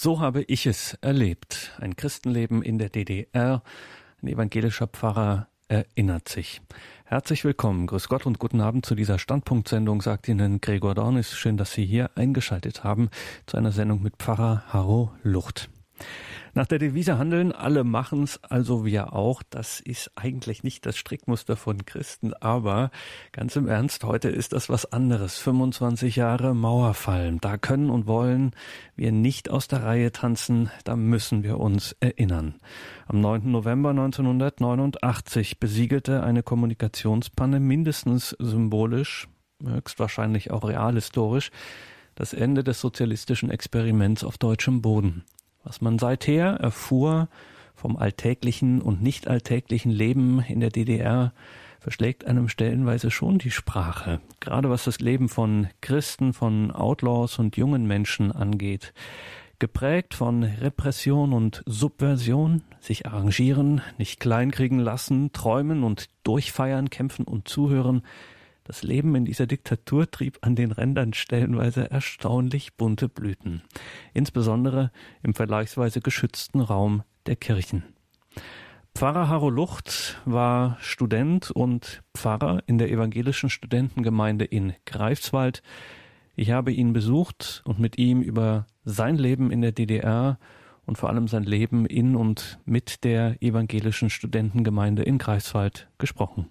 So habe ich es erlebt. Ein Christenleben in der DDR. Ein evangelischer Pfarrer erinnert sich. Herzlich willkommen, grüß Gott und guten Abend zu dieser Standpunktsendung, sagt Ihnen Gregor Dornis. Schön, dass Sie hier eingeschaltet haben zu einer Sendung mit Pfarrer Harro Lucht. Nach der Devise handeln, alle machen's, also wir auch. Das ist eigentlich nicht das Strickmuster von Christen, aber ganz im Ernst, heute ist das was anderes. 25 Jahre Mauerfall. Da können und wollen wir nicht aus der Reihe tanzen, da müssen wir uns erinnern. Am 9. November 1989 besiegelte eine Kommunikationspanne mindestens symbolisch, höchstwahrscheinlich auch realhistorisch, das Ende des sozialistischen Experiments auf deutschem Boden. Was man seither erfuhr vom alltäglichen und nicht alltäglichen Leben in der DDR, verschlägt einem stellenweise schon die Sprache, gerade was das Leben von Christen, von Outlaws und jungen Menschen angeht. Geprägt von Repression und Subversion, sich arrangieren, nicht kleinkriegen lassen, träumen und durchfeiern, kämpfen und zuhören, das Leben in dieser Diktatur trieb an den Rändern stellenweise erstaunlich bunte Blüten, insbesondere im vergleichsweise geschützten Raum der Kirchen. Pfarrer Harro Lucht war Student und Pfarrer in der evangelischen Studentengemeinde in Greifswald. Ich habe ihn besucht und mit ihm über sein Leben in der DDR und vor allem sein Leben in und mit der evangelischen Studentengemeinde in Greifswald gesprochen.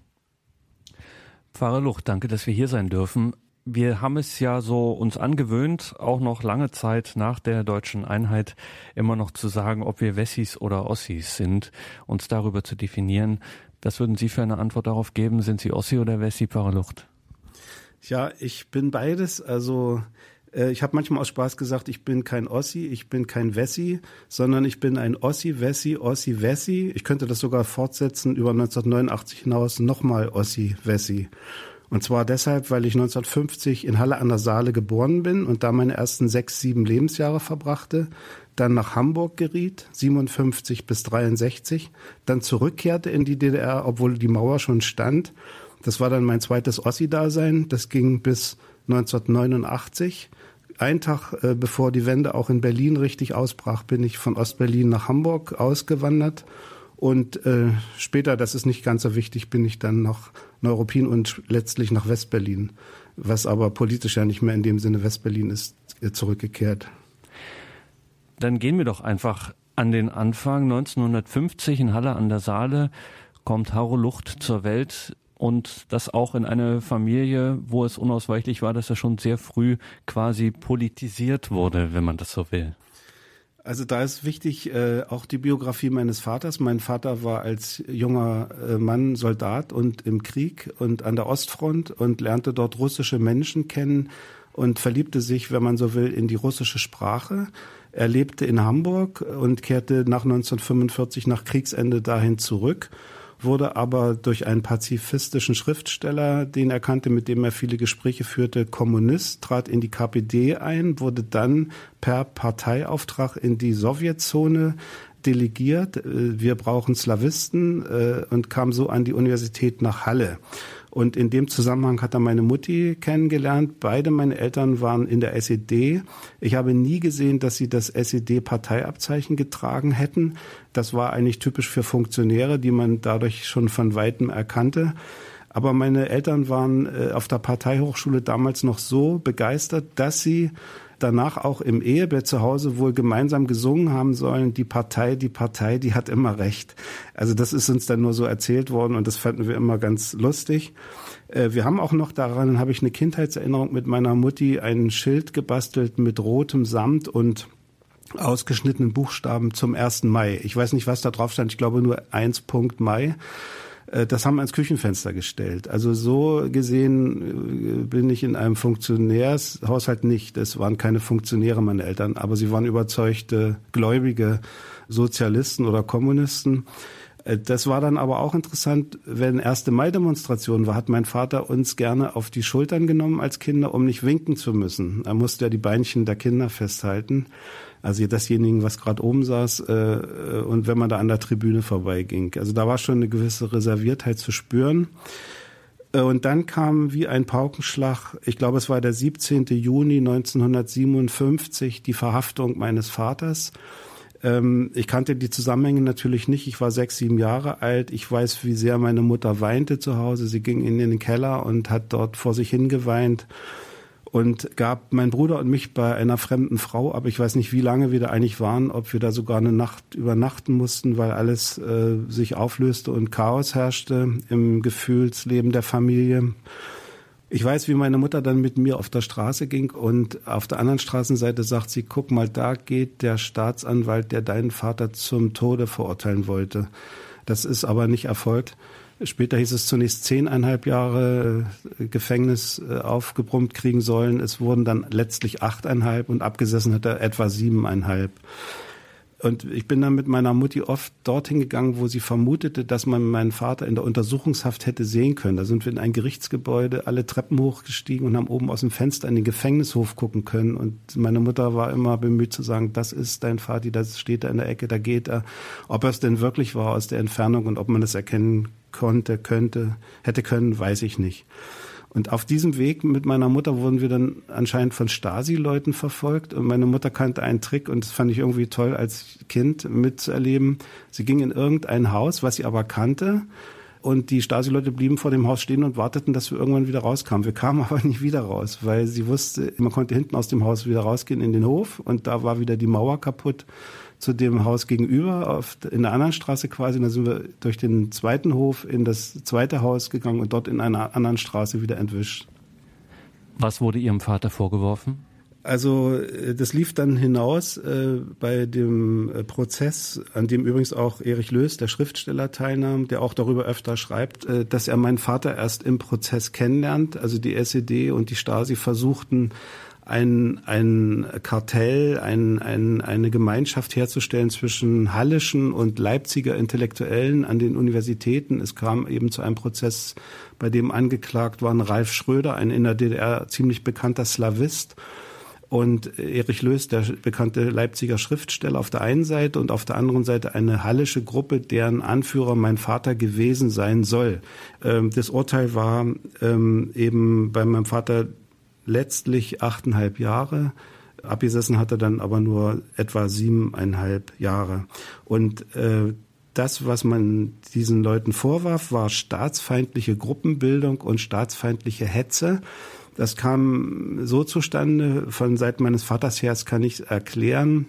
Pfarrer Lucht, danke, dass wir hier sein dürfen. Wir haben es ja so uns angewöhnt, auch noch lange Zeit nach der deutschen Einheit immer noch zu sagen, ob wir Wessis oder Ossis sind, uns darüber zu definieren. Was würden Sie für eine Antwort darauf geben? Sind Sie Ossi oder Wessi, Pfarrer Lucht? Ja, ich bin beides. Also äh, ich habe manchmal aus Spaß gesagt, ich bin kein Ossi, ich bin kein Wessi, sondern ich bin ein Ossi, Wessi, Ossi, Wessi. Ich könnte das sogar fortsetzen über 1989 hinaus nochmal Ossi, Wessi. Und zwar deshalb, weil ich 1950 in Halle an der Saale geboren bin und da meine ersten sechs, sieben Lebensjahre verbrachte, dann nach Hamburg geriet, 57 bis 63, dann zurückkehrte in die DDR, obwohl die Mauer schon stand. Das war dann mein zweites Ossi-Dasein. Das ging bis 1989 ein Tag äh, bevor die Wende auch in Berlin richtig ausbrach, bin ich von Ostberlin nach Hamburg ausgewandert. Und äh, später, das ist nicht ganz so wichtig, bin ich dann nach Neuruppin und letztlich nach Westberlin, was aber politisch ja nicht mehr in dem Sinne Westberlin ist, äh, zurückgekehrt. Dann gehen wir doch einfach an den Anfang. 1950 in Halle an der Saale kommt Haro Lucht zur Welt und das auch in eine Familie, wo es unausweichlich war, dass er schon sehr früh quasi politisiert wurde, wenn man das so will. Also da ist wichtig äh, auch die Biografie meines Vaters. Mein Vater war als junger äh, Mann Soldat und im Krieg und an der Ostfront und lernte dort russische Menschen kennen und verliebte sich, wenn man so will, in die russische Sprache. Er lebte in Hamburg und kehrte nach 1945 nach Kriegsende dahin zurück wurde aber durch einen pazifistischen Schriftsteller, den er kannte, mit dem er viele Gespräche führte, Kommunist, trat in die KPD ein, wurde dann per Parteiauftrag in die Sowjetzone delegiert. Äh, wir brauchen Slawisten äh, und kam so an die Universität nach Halle. Und in dem Zusammenhang hat er meine Mutti kennengelernt. Beide meine Eltern waren in der SED. Ich habe nie gesehen, dass sie das SED-Parteiabzeichen getragen hätten. Das war eigentlich typisch für Funktionäre, die man dadurch schon von weitem erkannte. Aber meine Eltern waren äh, auf der Parteihochschule damals noch so begeistert, dass sie danach auch im Ehebett zu Hause wohl gemeinsam gesungen haben sollen, die Partei, die Partei, die hat immer recht. Also das ist uns dann nur so erzählt worden und das fanden wir immer ganz lustig. Äh, wir haben auch noch daran, habe ich eine Kindheitserinnerung mit meiner Mutti, ein Schild gebastelt mit rotem Samt und ausgeschnittenen Buchstaben zum 1. Mai. Ich weiß nicht, was da drauf stand. Ich glaube nur 1. Mai. Äh, das haben wir ans Küchenfenster gestellt. Also so gesehen äh, bin ich in einem Funktionärshaushalt nicht. Es waren keine Funktionäre, meine Eltern, aber sie waren überzeugte, gläubige Sozialisten oder Kommunisten. Äh, das war dann aber auch interessant, wenn erste Mai-Demonstration war, hat mein Vater uns gerne auf die Schultern genommen als Kinder, um nicht winken zu müssen. Er musste ja die Beinchen der Kinder festhalten also dasjenigen, was gerade oben saß äh, äh, und wenn man da an der Tribüne vorbeiging. Also da war schon eine gewisse Reserviertheit zu spüren. Äh, und dann kam wie ein Paukenschlag, ich glaube es war der 17. Juni 1957, die Verhaftung meines Vaters. Ähm, ich kannte die Zusammenhänge natürlich nicht. Ich war sechs, sieben Jahre alt. Ich weiß, wie sehr meine Mutter weinte zu Hause. Sie ging in den Keller und hat dort vor sich hingeweint und gab mein Bruder und mich bei einer fremden Frau, aber ich weiß nicht, wie lange wir da eigentlich waren, ob wir da sogar eine Nacht übernachten mussten, weil alles äh, sich auflöste und Chaos herrschte im Gefühlsleben der Familie. Ich weiß, wie meine Mutter dann mit mir auf der Straße ging und auf der anderen Straßenseite sagt sie, guck mal, da geht der Staatsanwalt, der deinen Vater zum Tode verurteilen wollte. Das ist aber nicht erfolgt. Später hieß es zunächst zehneinhalb Jahre äh, Gefängnis äh, aufgebrummt kriegen sollen. Es wurden dann letztlich achteinhalb und abgesessen hat er etwa siebeneinhalb. Und ich bin dann mit meiner Mutti oft dorthin gegangen, wo sie vermutete, dass man meinen Vater in der Untersuchungshaft hätte sehen können. Da sind wir in ein Gerichtsgebäude, alle Treppen hochgestiegen und haben oben aus dem Fenster in den Gefängnishof gucken können. Und meine Mutter war immer bemüht zu sagen, das ist dein Vati, das steht da in der Ecke, da geht er. Ob er es denn wirklich war aus der Entfernung und ob man es erkennen konnte, könnte, hätte können, weiß ich nicht. Und auf diesem Weg mit meiner Mutter wurden wir dann anscheinend von Stasi-Leuten verfolgt. Und meine Mutter kannte einen Trick und das fand ich irgendwie toll als Kind mitzuerleben. Sie ging in irgendein Haus, was sie aber kannte. Und die Stasi-Leute blieben vor dem Haus stehen und warteten, dass wir irgendwann wieder rauskamen. Wir kamen aber nicht wieder raus, weil sie wusste, man konnte hinten aus dem Haus wieder rausgehen in den Hof und da war wieder die Mauer kaputt zu dem Haus gegenüber, auf, in der anderen Straße quasi. Und dann sind wir durch den zweiten Hof in das zweite Haus gegangen und dort in einer anderen Straße wieder entwischt. Was wurde Ihrem Vater vorgeworfen? Also äh, das lief dann hinaus äh, bei dem äh, Prozess, an dem übrigens auch Erich Löß, der Schriftsteller, teilnahm, der auch darüber öfter schreibt, äh, dass er meinen Vater erst im Prozess kennenlernt. Also die SED und die Stasi versuchten ein, ein Kartell, ein, ein, eine Gemeinschaft herzustellen zwischen hallischen und Leipziger Intellektuellen an den Universitäten. Es kam eben zu einem Prozess, bei dem angeklagt waren Ralf Schröder, ein in der DDR ziemlich bekannter Slavist, und Erich Löß, der bekannte Leipziger Schriftsteller auf der einen Seite und auf der anderen Seite eine hallische Gruppe, deren Anführer mein Vater gewesen sein soll. Ähm, das Urteil war ähm, eben bei meinem Vater letztlich achteinhalb Jahre. Abgesessen hat er dann aber nur etwa siebeneinhalb Jahre. Und äh, das, was man diesen Leuten vorwarf, war staatsfeindliche Gruppenbildung und staatsfeindliche Hetze. Das kam so zustande, von Seiten meines Vaters her, das kann ich erklären,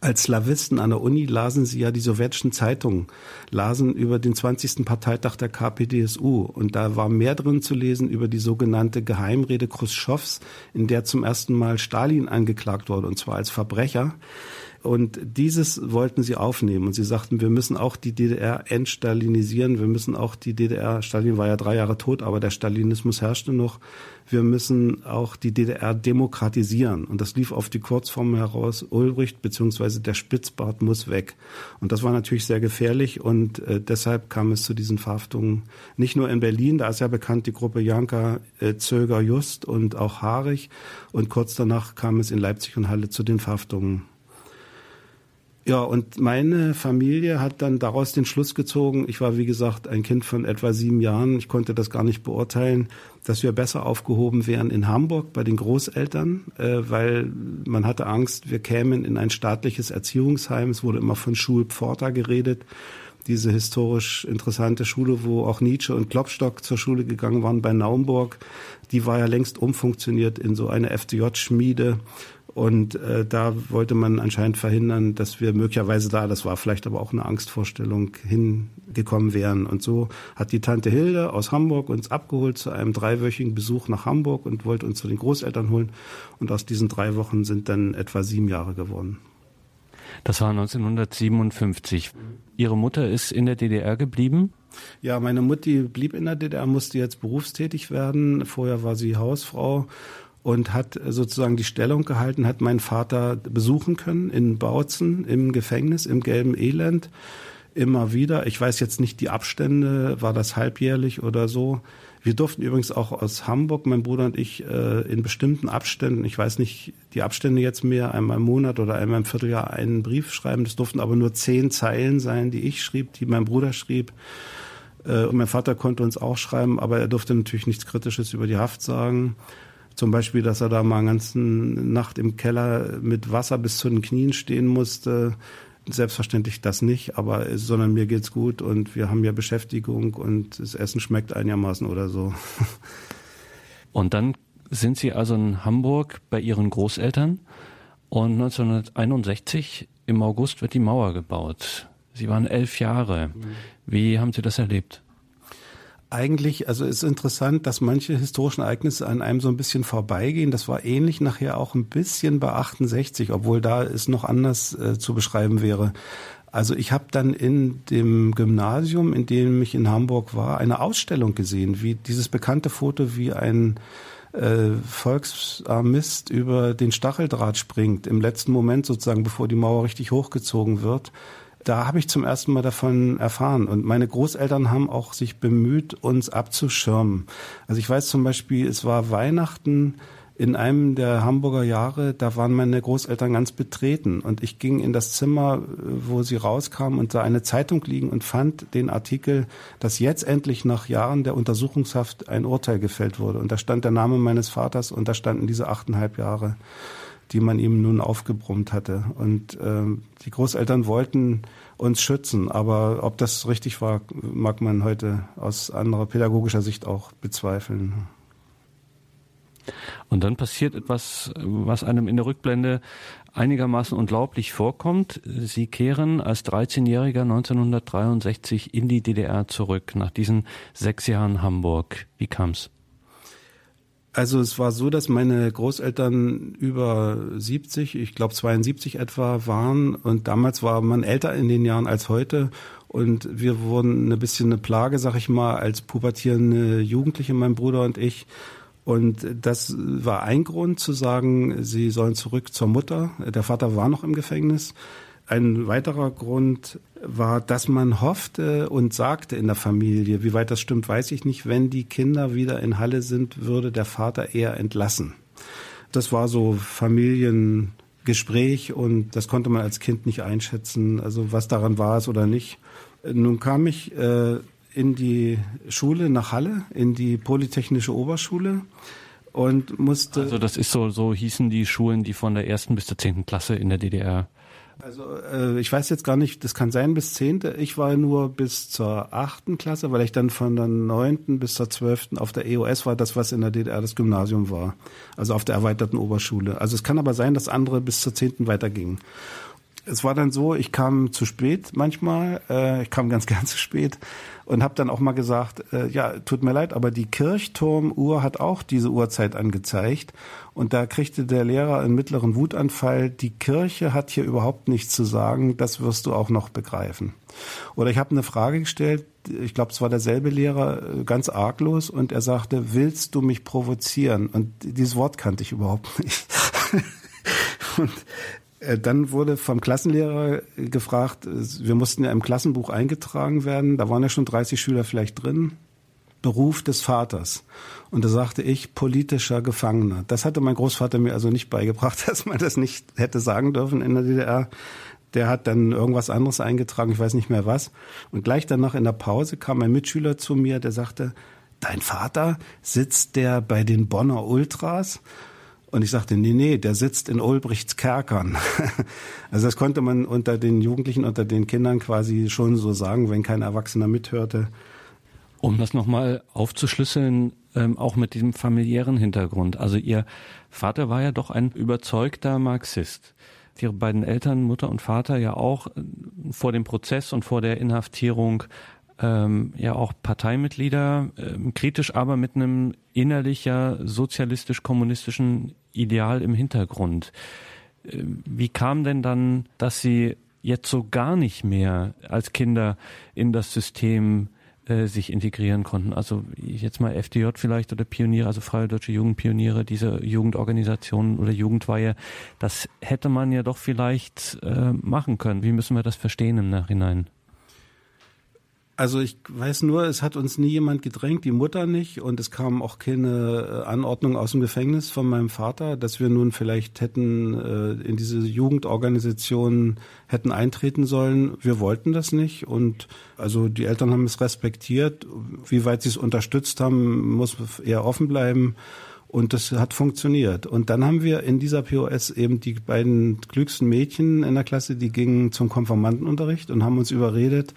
als Slavisten an der Uni lasen sie ja die sowjetischen Zeitungen, lasen über den 20. Parteitag der KPDSU. Und da war mehr drin zu lesen über die sogenannte Geheimrede Khrushchevs, in der zum ersten Mal Stalin angeklagt wurde, und zwar als Verbrecher. Und dieses wollten sie aufnehmen. Und sie sagten, wir müssen auch die DDR entstalinisieren. Wir müssen auch die DDR, Stalin war ja drei Jahre tot, aber der Stalinismus herrschte noch. Wir müssen auch die DDR demokratisieren. Und das lief auf die Kurzform heraus, Ulbricht bzw. der Spitzbart muss weg. Und das war natürlich sehr gefährlich. Und äh, deshalb kam es zu diesen Verhaftungen. Nicht nur in Berlin, da ist ja bekannt die Gruppe Janka, äh, Zöger, Just und auch Haarig. Und kurz danach kam es in Leipzig und Halle zu den Verhaftungen. Ja, und meine Familie hat dann daraus den Schluss gezogen, ich war wie gesagt ein Kind von etwa sieben Jahren, ich konnte das gar nicht beurteilen, dass wir besser aufgehoben wären in Hamburg bei den Großeltern, äh, weil man hatte Angst, wir kämen in ein staatliches Erziehungsheim. Es wurde immer von Schulpforta geredet diese historisch interessante Schule, wo auch Nietzsche und Klopstock zur Schule gegangen waren bei Naumburg, die war ja längst umfunktioniert in so eine FDJ-Schmiede. Und äh, da wollte man anscheinend verhindern, dass wir möglicherweise da, das war vielleicht aber auch eine Angstvorstellung, hingekommen wären. Und so hat die Tante Hilde aus Hamburg uns abgeholt zu einem dreiwöchigen Besuch nach Hamburg und wollte uns zu den Großeltern holen. Und aus diesen drei Wochen sind dann etwa sieben Jahre geworden. Das war 1957. Ihre Mutter ist in der DDR geblieben? Ja, meine Mutti blieb in der DDR, musste jetzt berufstätig werden. Vorher war sie Hausfrau und hat sozusagen die Stellung gehalten, hat meinen Vater besuchen können in Bautzen im Gefängnis, im gelben Elend. Immer wieder. Ich weiß jetzt nicht die Abstände, war das halbjährlich oder so. Wir durften übrigens auch aus Hamburg, mein Bruder und ich, äh, in bestimmten Abständen, ich weiß nicht die Abstände jetzt mehr, einmal im Monat oder einmal im Vierteljahr einen Brief schreiben. Das durften aber nur zehn Zeilen sein, die ich schrieb, die mein Bruder schrieb Äh, mein Vater konnte uns auch schreiben, aber er durfte natürlich nichts Kritisches über die Haft sagen. Zum Beispiel, dass er da mal eine ganze Nacht im Keller mit Wasser bis zu den Knien stehen musste. Selbstverständlich das nicht, aber sondern mir geht's gut und wir haben ja Beschäftigung und das Essen schmeckt einigermaßen oder so. Und dann sind Sie also in Hamburg bei Ihren Großeltern und 1961 im August wird die Mauer gebaut. Sie waren elf Jahre. Wie haben Sie das erlebt? Eigentlich, also es ist interessant, dass manche historischen Ereignisse an einem so ein bisschen vorbeigehen. Das war ähnlich nachher auch ein bisschen bei 68, obwohl da es noch anders äh, zu beschreiben wäre. Also ich habe dann in dem Gymnasium, in dem ich in Hamburg war, eine Ausstellung gesehen, wie dieses bekannte Foto, wie ein äh, Volksarmist über den Stacheldraht springt, im letzten Moment sozusagen, bevor die Mauer richtig hochgezogen wird da habe ich zum ersten Mal davon erfahren. Und meine Großeltern haben auch sich bemüht, uns abzuschirmen. Also ich weiß zum Beispiel, es war Weihnachten in einem der Hamburger Jahre, da waren meine Großeltern ganz betreten. Und ich ging in das Zimmer, wo sie rauskamen und sah eine Zeitung liegen und fand den Artikel, dass jetzt endlich nach Jahren der Untersuchungshaft ein Urteil gefällt wurde. Und da stand der Name meines Vaters und da standen diese achteinhalb Jahre die man ihm nun aufgebrummt hatte. Und äh, die Großeltern wollten uns schützen, aber ob das richtig war, mag man heute aus anderer pädagogischer Sicht auch bezweifeln. Und dann passiert etwas, was einem in der Rückblende einigermaßen unglaublich vorkommt. Sie kehren als 13-Jähriger 1963 in die DDR zurück, nach diesen sechs Jahren Hamburg. Wie kam's? Also es war so, dass meine Großeltern über 70, ich glaube 72 etwa waren und damals war man älter in den Jahren als heute und wir wurden ein bisschen eine Plage, sag ich mal, als pubertierende Jugendliche, mein Bruder und ich. Und das war ein Grund zu sagen, sie sollen zurück zur Mutter. Der Vater war noch im Gefängnis. Ein weiterer Grund war, dass man hoffte und sagte in der Familie, wie weit das stimmt, weiß ich nicht, wenn die Kinder wieder in Halle sind, würde der Vater eher entlassen. Das war so Familiengespräch und das konnte man als Kind nicht einschätzen, also was daran war es oder nicht. Nun kam ich äh, in die Schule nach Halle, in die Polytechnische Oberschule und musste. Also das ist so, so hießen die Schulen, die von der ersten bis zur zehnten Klasse in der DDR also äh, ich weiß jetzt gar nicht, das kann sein bis zehnte. Ich war nur bis zur achten Klasse, weil ich dann von der neunten bis zur zwölften auf der EOS war, das was in der DDR das Gymnasium war, also auf der erweiterten Oberschule. Also es kann aber sein, dass andere bis zur zehnten weitergingen. Es war dann so, ich kam zu spät manchmal, äh, ich kam ganz gern zu spät und habe dann auch mal gesagt, äh, ja, tut mir leid, aber die Kirchturmuhr hat auch diese Uhrzeit angezeigt und da kriegte der Lehrer einen mittleren Wutanfall, die Kirche hat hier überhaupt nichts zu sagen, das wirst du auch noch begreifen. Oder ich habe eine Frage gestellt, ich glaube, es war derselbe Lehrer, äh, ganz arglos und er sagte, willst du mich provozieren? Und dieses Wort kannte ich überhaupt nicht. und dann wurde vom Klassenlehrer gefragt, wir mussten ja im Klassenbuch eingetragen werden, da waren ja schon 30 Schüler vielleicht drin. Beruf des Vaters. Und da sagte ich, politischer Gefangener. Das hatte mein Großvater mir also nicht beigebracht, dass man das nicht hätte sagen dürfen in der DDR. Der hat dann irgendwas anderes eingetragen, ich weiß nicht mehr was. Und gleich danach in der Pause kam ein Mitschüler zu mir, der sagte, dein Vater sitzt der bei den Bonner Ultras? Und ich sagte, nee, nee, der sitzt in Ulbrichts Kerkern. also das konnte man unter den Jugendlichen, unter den Kindern quasi schon so sagen, wenn kein Erwachsener mithörte. Um das nochmal aufzuschlüsseln, ähm, auch mit diesem familiären Hintergrund. Also Ihr Vater war ja doch ein überzeugter Marxist. Ihre beiden Eltern, Mutter und Vater, ja auch äh, vor dem Prozess und vor der Inhaftierung ähm, ja auch Parteimitglieder, ähm, kritisch aber mit einem innerlicher sozialistisch-kommunistischen Ideal im Hintergrund. Ähm, wie kam denn dann, dass Sie jetzt so gar nicht mehr als Kinder in das System äh, sich integrieren konnten. Also jetzt mal FDJ vielleicht oder Pioniere, also Freie Deutsche Jugendpioniere, diese Jugendorganisationen oder Jugendweihe, das hätte man ja doch vielleicht äh, machen können. Wie müssen wir das verstehen im Nachhinein? Also ich weiß nur, es hat uns nie jemand gedrängt, die Mutter nicht und es kam auch keine äh, Anordnung aus dem Gefängnis von meinem Vater, dass wir nun vielleicht hätten äh, in diese Jugendorganisation hätten eintreten sollen. Wir wollten das nicht und also die Eltern haben es respektiert. Wie weit sie es unterstützt haben, muss eher offen bleiben. Und das hat funktioniert. Und dann haben wir in dieser POS eben die beiden klügsten Mädchen in der Klasse, die gingen zum Konformantenunterricht und haben uns überredet,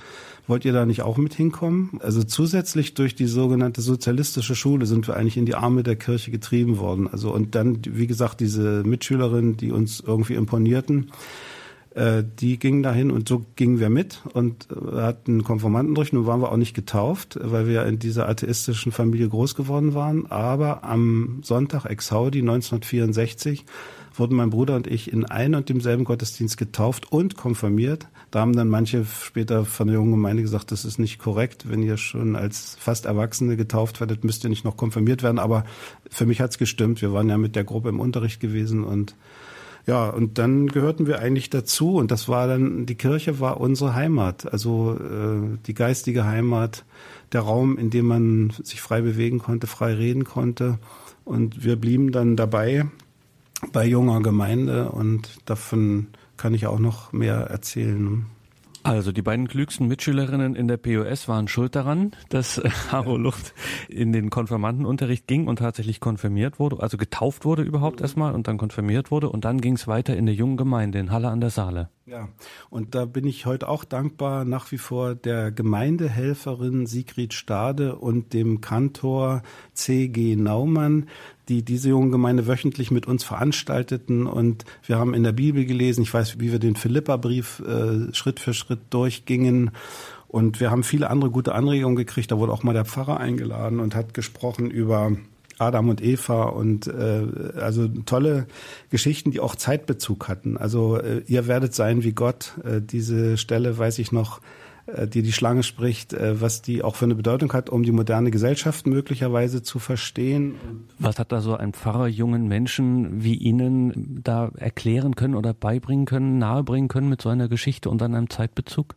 wollt ihr da nicht auch mit hinkommen? Also zusätzlich durch die sogenannte sozialistische Schule sind wir eigentlich in die Arme der Kirche getrieben worden. Also und dann, wie gesagt, diese Mitschülerinnen, die uns irgendwie imponierten, äh, die gingen dahin und so gingen wir mit und äh, hatten Konformantenunterricht. Nun waren wir auch nicht getauft, weil wir in dieser atheistischen Familie groß geworden waren. Aber am Sonntag Exaudi 1964 wurden mein Bruder und ich in einem und demselben Gottesdienst getauft und konfirmiert. Da haben dann manche später von der jungen Gemeinde gesagt, das ist nicht korrekt. Wenn ihr schon als fast Erwachsene getauft werdet, müsst ihr nicht noch konfirmiert werden. Aber für mich hat's gestimmt. Wir waren ja mit der Gruppe im Unterricht gewesen und ja, und dann gehörten wir eigentlich dazu und das war dann, die Kirche war unsere Heimat, also äh, die geistige Heimat, der Raum, in dem man sich frei bewegen konnte, frei reden konnte. Und wir blieben dann dabei bei junger Gemeinde und davon kann ich auch noch mehr erzählen. Also die beiden klügsten Mitschülerinnen in der POS waren schuld daran, dass Haro Luft in den Konfirmandenunterricht ging und tatsächlich konfirmiert wurde, also getauft wurde überhaupt erstmal und dann konfirmiert wurde und dann ging es weiter in der jungen Gemeinde in Halle an der Saale. Ja, und da bin ich heute auch dankbar nach wie vor der Gemeindehelferin Sigrid Stade und dem Kantor C.G. Naumann, die diese jungen Gemeinde wöchentlich mit uns veranstalteten. Und wir haben in der Bibel gelesen, ich weiß, wie wir den Philippa-Brief äh, Schritt für Schritt durchgingen. Und wir haben viele andere gute Anregungen gekriegt. Da wurde auch mal der Pfarrer eingeladen und hat gesprochen über Adam und Eva und äh, also tolle Geschichten, die auch Zeitbezug hatten. Also äh, ihr werdet sein wie Gott. Äh, diese Stelle weiß ich noch äh, die die Schlange spricht, äh, was die auch für eine Bedeutung hat, um die moderne Gesellschaft möglicherweise zu verstehen. Was hat da so ein Pfarrer jungen Menschen wie Ihnen da erklären können oder beibringen können, nahebringen können mit so einer Geschichte und dann einem Zeitbezug?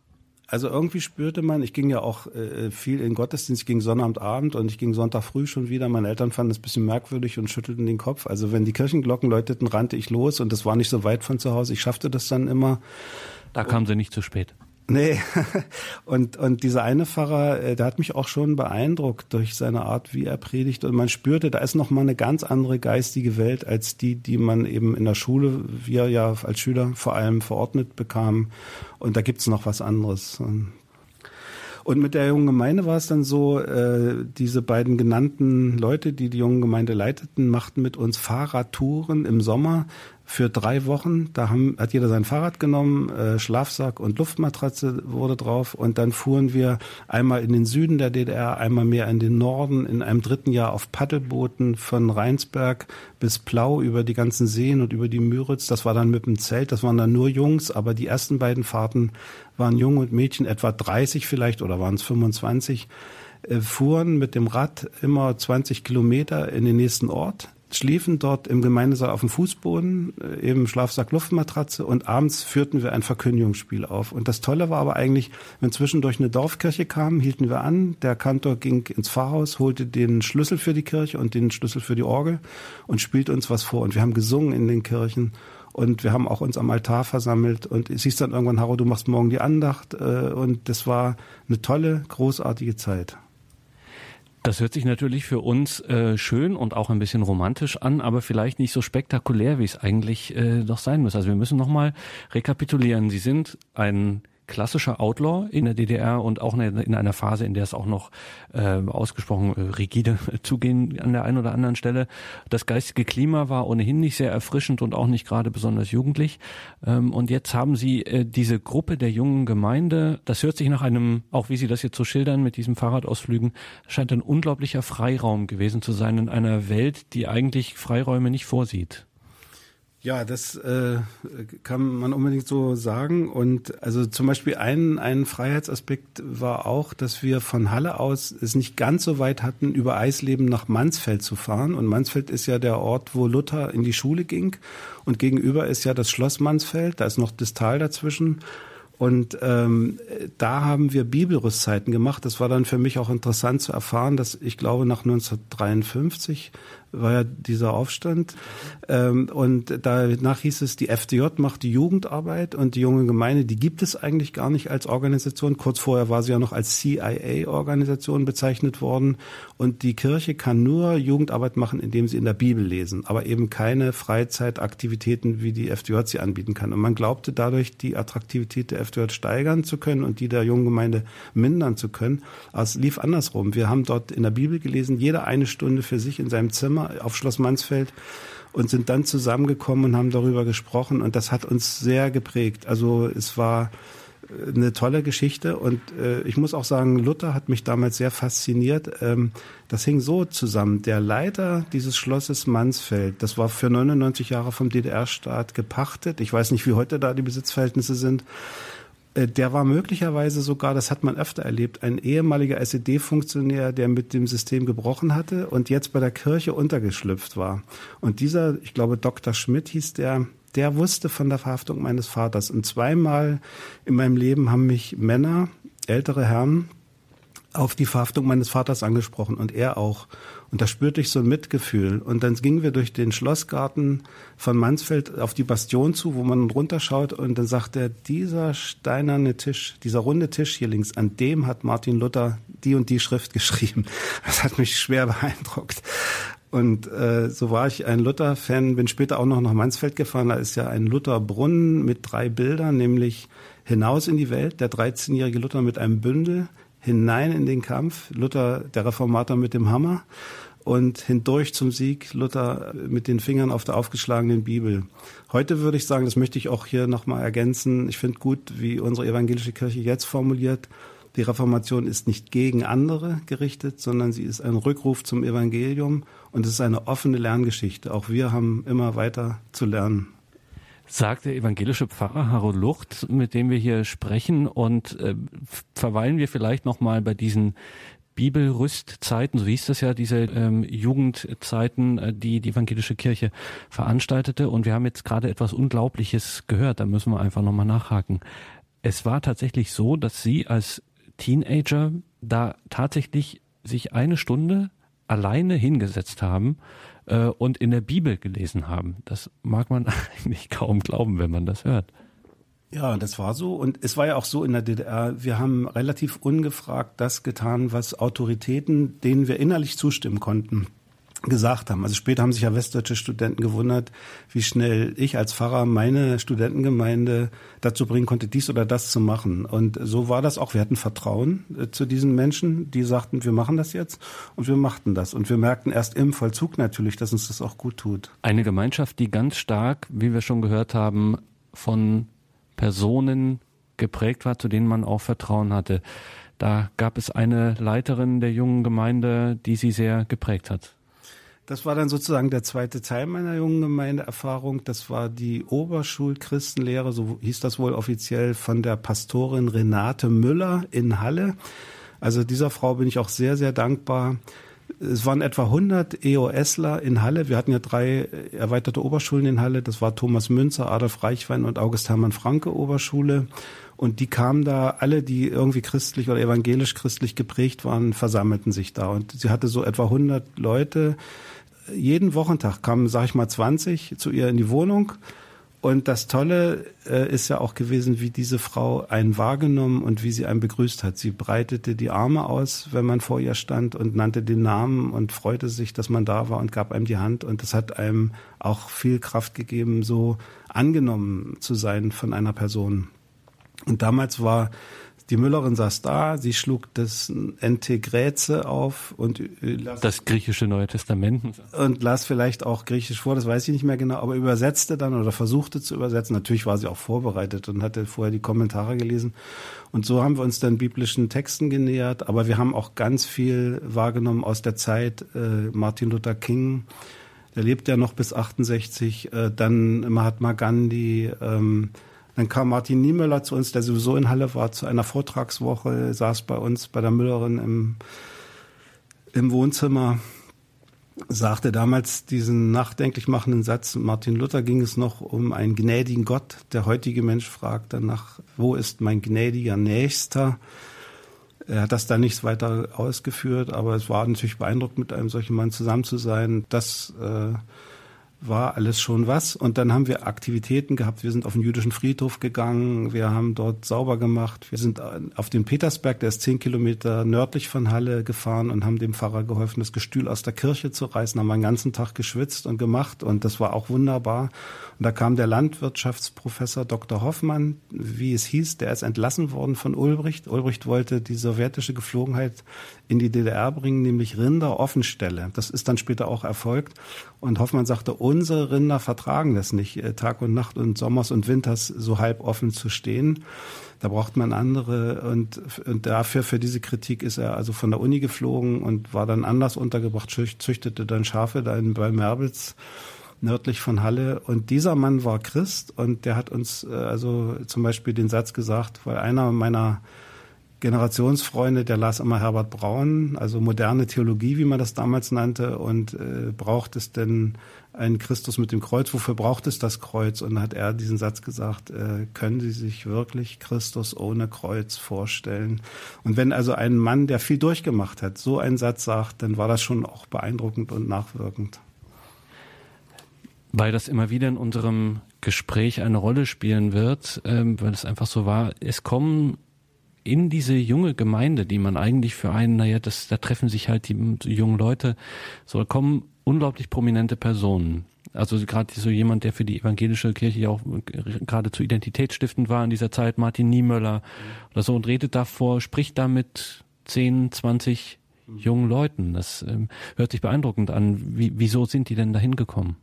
Also irgendwie spürte man, ich ging ja auch äh, viel in Gottesdienst, ich ging Sonnabendabend und ich ging Sonntag früh schon wieder. Meine Eltern fanden es ein bisschen merkwürdig und schüttelten den Kopf. Also wenn die Kirchenglocken läuteten, rannte ich los und das war nicht so weit von zu Hause. Ich schaffte das dann immer. Da kamen sie nicht zu spät. Nee, und, und dieser eine Pfarrer, äh, der hat mich auch schon beeindruckt durch seine Art, wie er predigt. Und man spürte, da ist nochmal eine ganz andere geistige Welt als die, die man eben in der Schule, wir ja als Schüler vor allem verordnet bekamen. Und da gibt's noch was anderes. Und mit der jungen Gemeinde war es dann so, äh, diese beiden genannten Leute, die die jungen Gemeinde leiteten, machten mit uns Fahrradtouren im Sommer für drei Wochen. Da haben, hat jeder sein Fahrrad genommen, äh, Schlafsack und Luftmatratze wurde drauf. Und dann fuhren wir einmal in den Süden der DDR, einmal mehr in den Norden, in einem dritten Jahr auf Paddelbooten von Rheinsberg bis Plau über die ganzen Seen und über die Müritz. Das war dann mit dem Zelt, das waren dann nur Jungs, aber die ersten beiden Fahrten waren Junge und Mädchen, etwa 30 vielleicht oder waren es 25 äh, fuhren mit dem Rad immer 20 Kilometer in den nächsten Ort schliefen dort im Gemeindesaal auf dem Fußboden, äh, eben Schlafsack, Luftmatratze und abends führten wir ein Verkündigungsspiel auf. Und das Tolle war aber eigentlich, wenn zwischendurch eine Dorfkirche kam, hielten wir an, der Kantor ging ins Pfarrhaus, holte den Schlüssel für die Kirche und den Schlüssel für die Orgel und spielte uns was vor. Und wir haben gesungen in den Kirchen und wir haben auch uns am Altar versammelt und es hieß dann irgendwann, Haro, du machst morgen die Andacht äh, und das war eine tolle, großartige Zeit. Das hört sich natürlich für uns äh, schön und auch ein bisschen romantisch an, aber vielleicht nicht so spektakulär, wie es eigentlich äh, doch sein muss. Also wir müssen nochmal rekapitulieren. Sie sind ein klassischer Outlaw in der DDR und auch in einer Phase, in der es auch noch äh, ausgesprochen äh, rigide zugehen an der einen oder anderen Stelle. Das geistige Klima war ohnehin nicht sehr erfrischend und auch nicht gerade besonders jugendlich. Ähm, und jetzt haben Sie äh, diese Gruppe der jungen Gemeinde, das hört sich nach einem, auch wie Sie das jetzt so schildern mit diesen Fahrradausflügen, scheint ein unglaublicher Freiraum gewesen zu sein in einer Welt, die eigentlich Freiräume nicht vorsieht. Ja, das äh, kann man unbedingt so sagen. Und also zum Beispiel ein, ein Freiheitsaspekt war auch, dass wir von Halle aus es nicht ganz so weit hatten, über Eisleben nach Mansfeld zu fahren. Und Mansfeld ist ja der Ort, wo Luther in die Schule ging. Und gegenüber ist ja das Schloss Mansfeld, da ist noch das Tal dazwischen. Und ähm, da haben wir Bibelrüstzeiten gemacht. Das war dann für mich auch interessant zu erfahren, dass ich glaube nach 1953 war ja dieser Aufstand. Ähm, und danach hieß es, die FDJ macht die Jugendarbeit und die junge Gemeinde, die gibt es eigentlich gar nicht als Organisation. Kurz vorher war sie ja noch als CIA-Organisation bezeichnet worden. Und die Kirche kann nur Jugendarbeit machen, indem sie in der Bibel lesen, aber eben keine Freizeitaktivitäten, wie die FDJ sie anbieten kann. Und man glaubte dadurch, die Attraktivität der FDJ steigern zu können und die der jungen Gemeinde mindern zu können. Aber es lief andersrum. Wir haben dort in der Bibel gelesen, jeder eine Stunde für sich in seinem Zimmer auf Schloss Mansfeld und sind dann zusammengekommen und haben darüber gesprochen und das hat uns sehr geprägt. Also es war äh, eine tolle Geschichte und äh, ich muss auch sagen, Luther hat mich damals sehr fasziniert. Ähm, das hing so zusammen. Der Leiter dieses Schlosses Mansfeld, das war für 99 Jahre vom DDR-Staat gepachtet. Ich weiß nicht, wie heute da die Besitzverhältnisse sind. Äh, der war möglicherweise sogar, das hat man öfter erlebt, ein ehemaliger SED-Funktionär, der mit dem System gebrochen hatte und jetzt bei der Kirche untergeschlüpft war. Und dieser, ich glaube, Dr. Schmidt hieß der, der wusste von der Verhaftung meines Vaters. Und zweimal in meinem Leben haben mich Männer, ältere Herren, auf die Verhaftung meines Vaters angesprochen und er auch. Und da spürte ich so ein Mitgefühl. Und dann gingen wir durch den Schlossgarten von Mansfeld auf die Bastion zu, wo man runterschaut. Und dann sagt er, dieser steinerne Tisch, dieser runde Tisch hier links, an dem hat Martin Luther die und die Schrift geschrieben. Das hat mich schwer beeindruckt. Und äh, so war ich ein Luther-Fan, bin später auch noch nach Mansfeld gefahren. Da ist ja ein Lutherbrunnen mit drei Bildern, nämlich Hinaus in die Welt, der 13-jährige Luther mit einem Bündel, hinein in den Kampf, Luther, der Reformator mit dem Hammer und hindurch zum Sieg Luther mit den Fingern auf der aufgeschlagenen Bibel. Heute würde ich sagen, das möchte ich auch hier nochmal ergänzen. Ich finde gut, wie unsere evangelische Kirche jetzt formuliert. Die Reformation ist nicht gegen andere gerichtet, sondern sie ist ein Rückruf zum Evangelium und es ist eine offene Lerngeschichte. Auch wir haben immer weiter zu lernen sagt der evangelische Pfarrer Harold Lucht, mit dem wir hier sprechen und äh, verweilen wir vielleicht noch mal bei diesen Bibelrüstzeiten, so hieß das ja, diese ähm, Jugendzeiten, äh, die die evangelische Kirche veranstaltete. Und wir haben jetzt gerade etwas Unglaubliches gehört, da müssen wir einfach nochmal nachhaken. Es war tatsächlich so, dass Sie als Teenager da tatsächlich sich eine Stunde alleine hingesetzt haben äh, und in der Bibel gelesen haben. Das mag man eigentlich kaum glauben, wenn man das hört. Ja, das war so. Und es war ja auch so in der DDR, wir haben relativ ungefragt das getan, was Autoritäten, denen wir innerlich zustimmen konnten, gesagt haben. Also später haben sich ja westdeutsche Studenten gewundert, wie schnell ich als Pfarrer meine Studentengemeinde dazu bringen konnte, dies oder das zu machen. Und so war das auch. Wir hatten Vertrauen äh, zu diesen Menschen, die sagten, wir machen das jetzt und wir machten das. Und wir merkten erst im Vollzug natürlich, dass uns das auch gut tut. Eine Gemeinschaft, die ganz stark, wie wir schon gehört haben, von Personen geprägt war, zu denen man auch Vertrauen hatte. Da gab es eine Leiterin der jungen Gemeinde, die sie sehr geprägt hat. Das war dann sozusagen der zweite Teil meiner jungen Gemeindeerfahrung. Das war die Oberschulchristenlehre, so hieß das wohl offiziell, von der Pastorin Renate Müller in Halle. Also dieser Frau bin ich auch sehr, sehr dankbar. Es waren etwa 100 EOSler in Halle. Wir hatten ja drei erweiterte Oberschulen in Halle. Das war Thomas Münzer, Adolf Reichwein und August Hermann Franke Oberschule. Und die kamen da, alle, die irgendwie christlich oder evangelisch-christlich geprägt waren, versammelten sich da. Und sie hatte so etwa 100 Leute, jeden Wochentag kamen, sag ich mal, 20 zu ihr in die Wohnung. Und das Tolle äh, ist ja auch gewesen, wie diese Frau einen wahrgenommen und wie sie einen begrüßt hat. Sie breitete die Arme aus, wenn man vor ihr stand und nannte den Namen und freute sich, dass man da war und gab einem die Hand. Und das hat einem auch viel Kraft gegeben, so angenommen zu sein von einer Person. Und damals war die Müllerin saß da, sie schlug das Entegräze auf und las das griechische Neue Testament und las vielleicht auch griechisch vor, das weiß ich nicht mehr genau, aber übersetzte dann oder versuchte zu übersetzen. Natürlich war sie auch vorbereitet und hatte vorher die Kommentare gelesen. Und so haben wir uns dann biblischen Texten genähert, aber wir haben auch ganz viel wahrgenommen aus der Zeit äh, Martin Luther King, der lebt ja noch bis 68, äh, dann Mahatma Gandhi, ähm, dann kam Martin Niemöller zu uns, der sowieso in Halle war, zu einer Vortragswoche, saß bei uns bei der Müllerin im, im Wohnzimmer. sagte damals diesen nachdenklich machenden Satz, Martin Luther ging es noch um einen gnädigen Gott. Der heutige Mensch fragt danach, wo ist mein gnädiger Nächster? Er hat das da nichts weiter ausgeführt, aber es war natürlich beeindruckend, mit einem solchen Mann zusammen zu sein. Das äh, war alles schon was. Und dann haben wir Aktivitäten gehabt. Wir sind auf den jüdischen Friedhof gegangen. Wir haben dort sauber gemacht. Wir sind auf den Petersberg, der ist zehn Kilometer nördlich von Halle gefahren und haben dem Pfarrer geholfen, das Gestühl aus der Kirche zu reißen. Haben einen ganzen Tag geschwitzt und gemacht. Und das war auch wunderbar. Und da kam der Landwirtschaftsprofessor Dr. Hoffmann, wie es hieß, der ist entlassen worden von Ulbricht. Ulbricht wollte die sowjetische Geflogenheit in die DDR bringen, nämlich Rinder Offenstelle. Das ist dann später auch erfolgt. Und Hoffmann sagte, unsere Rinder vertragen das nicht, äh, Tag und Nacht und Sommers und Winters so halb offen zu stehen. Da braucht man andere und, und dafür, für diese Kritik ist er also von der Uni geflogen und war dann anders untergebracht, züchtete dann Schafe da in, bei Merbels nördlich von Halle. Und dieser Mann war Christ und der hat uns äh, also zum Beispiel den Satz gesagt, weil einer meiner Generationsfreunde, der las immer Herbert Braun, also moderne Theologie, wie man das damals nannte, und äh, braucht es denn einen Christus mit dem Kreuz? Wofür braucht es das Kreuz? Und dann hat er diesen Satz gesagt, äh, können Sie sich wirklich Christus ohne Kreuz vorstellen? Und wenn also ein Mann, der viel durchgemacht hat, so einen Satz sagt, dann war das schon auch beeindruckend und nachwirkend. Weil das immer wieder in unserem Gespräch eine Rolle spielen wird, ähm, weil es einfach so war, es kommen in diese junge Gemeinde, die man eigentlich für einen, naja, das, da treffen sich halt die, jungen Leute, so kommen unglaublich prominente Personen. Also gerade so jemand, der für die evangelische Kirche ja auch geradezu identitätsstiftend war in dieser Zeit, Martin Niemöller mhm. oder so, und redet davor, spricht da mit 10, 20 jungen Leuten. Das ähm, hört sich beeindruckend an. Wie, wieso sind die denn da hingekommen?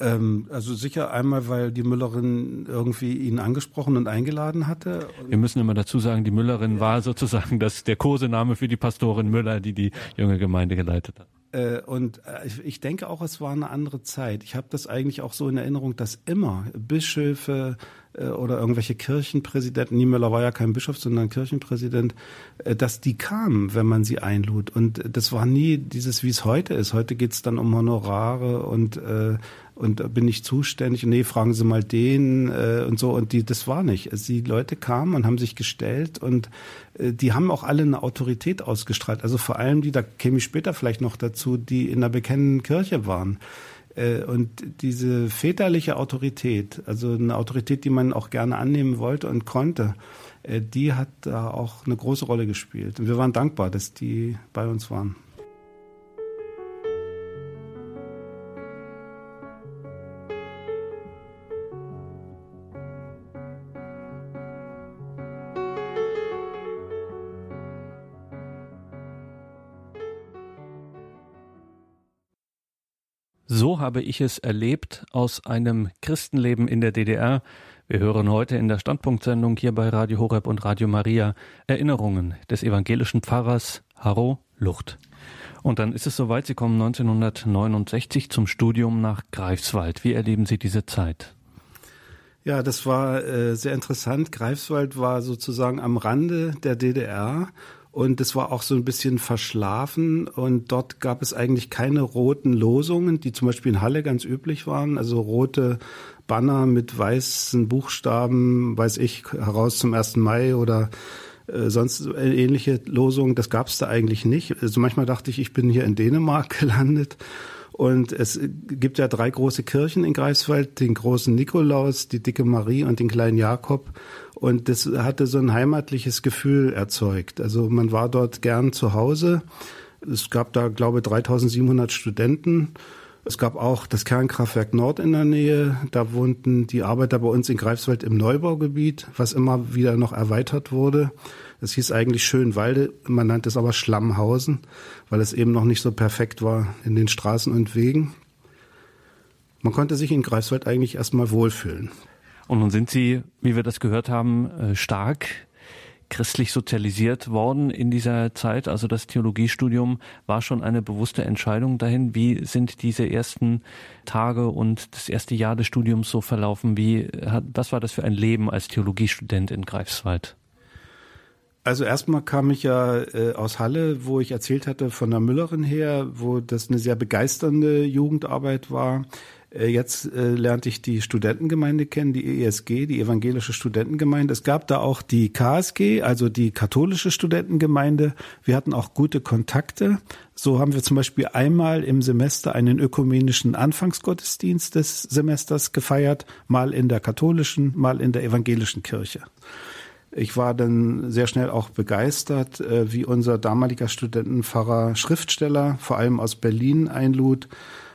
Ähm, also sicher einmal, weil die Müllerin irgendwie ihn angesprochen und eingeladen hatte. Wir müssen immer dazu sagen, die Müllerin ja. war sozusagen das, der Kosename für die Pastorin Müller, die die junge Gemeinde geleitet hat. Äh, und äh, ich denke auch, es war eine andere Zeit. Ich habe das eigentlich auch so in Erinnerung, dass immer Bischöfe oder irgendwelche Kirchenpräsidenten, Niemöller war ja kein Bischof, sondern Kirchenpräsident, dass die kamen, wenn man sie einlud. Und das war nie dieses, wie es heute ist. Heute geht es dann um Honorare und äh, und bin ich zuständig? Nee, fragen Sie mal den äh, und so. Und die, das war nicht. Die Leute kamen und haben sich gestellt und äh, die haben auch alle eine Autorität ausgestrahlt. Also vor allem die, da käme ich später vielleicht noch dazu, die in der bekennenden Kirche waren. Äh, und diese väterliche Autorität, also eine Autorität, die man auch gerne annehmen wollte und konnte, äh, die hat da auch eine große Rolle gespielt. Und wir waren dankbar, dass die bei uns waren. So habe ich es erlebt aus einem Christenleben in der DDR. Wir hören heute in der Standpunktsendung hier bei Radio Horeb und Radio Maria Erinnerungen des evangelischen Pfarrers Harro Lucht. Und dann ist es soweit, Sie kommen 1969 zum Studium nach Greifswald. Wie erleben Sie diese Zeit? Ja, das war äh, sehr interessant. Greifswald war sozusagen am Rande der DDR und es war auch so ein bisschen verschlafen und dort gab es eigentlich keine roten Losungen, die zum Beispiel in Halle ganz üblich waren, also rote Banner mit weißen Buchstaben, weiß ich, heraus zum 1. Mai oder äh, sonst ähnliche Losungen, das gab es da eigentlich nicht. Also manchmal dachte ich, ich bin hier in Dänemark gelandet. Und es gibt ja drei große Kirchen in Greifswald, den großen Nikolaus, die dicke Marie und den kleinen Jakob. Und das hatte so ein heimatliches Gefühl erzeugt. Also man war dort gern zu Hause. Es gab da, glaube ich, 3700 Studenten. Es gab auch das Kernkraftwerk Nord in der Nähe. Da wohnten die Arbeiter bei uns in Greifswald im Neubaugebiet, was immer wieder noch erweitert wurde. Das hieß eigentlich Schönwalde, man nannte es aber Schlammhausen, weil es eben noch nicht so perfekt war in den Straßen und Wegen. Man konnte sich in Greifswald eigentlich erstmal wohlfühlen. Und nun sind Sie, wie wir das gehört haben, äh, stark christlich sozialisiert worden in dieser Zeit. Also das Theologiestudium war schon eine bewusste Entscheidung dahin. Wie sind diese ersten Tage und das erste Jahr des Studiums so verlaufen? Wie, was war das für ein Leben als Theologiestudent in Greifswald? Also erstmal kam ich ja äh, aus Halle, wo ich erzählt hatte von der Müllerin her, wo das eine sehr begeisternde Jugendarbeit war. Äh, jetzt äh, lernte ich die Studentengemeinde kennen, die ESG, die evangelische Studentengemeinde. Es gab da auch die KSG, also die katholische Studentengemeinde. Wir hatten auch gute Kontakte. So haben wir zum Beispiel einmal im Semester einen ökumenischen Anfangsgottesdienst des Semesters gefeiert, mal in der katholischen, mal in der evangelischen Kirche. Ich war dann sehr schnell auch begeistert, äh, wie unser damaliger Studentenpfarrer Schriftsteller, vor allem aus Berlin, einlud.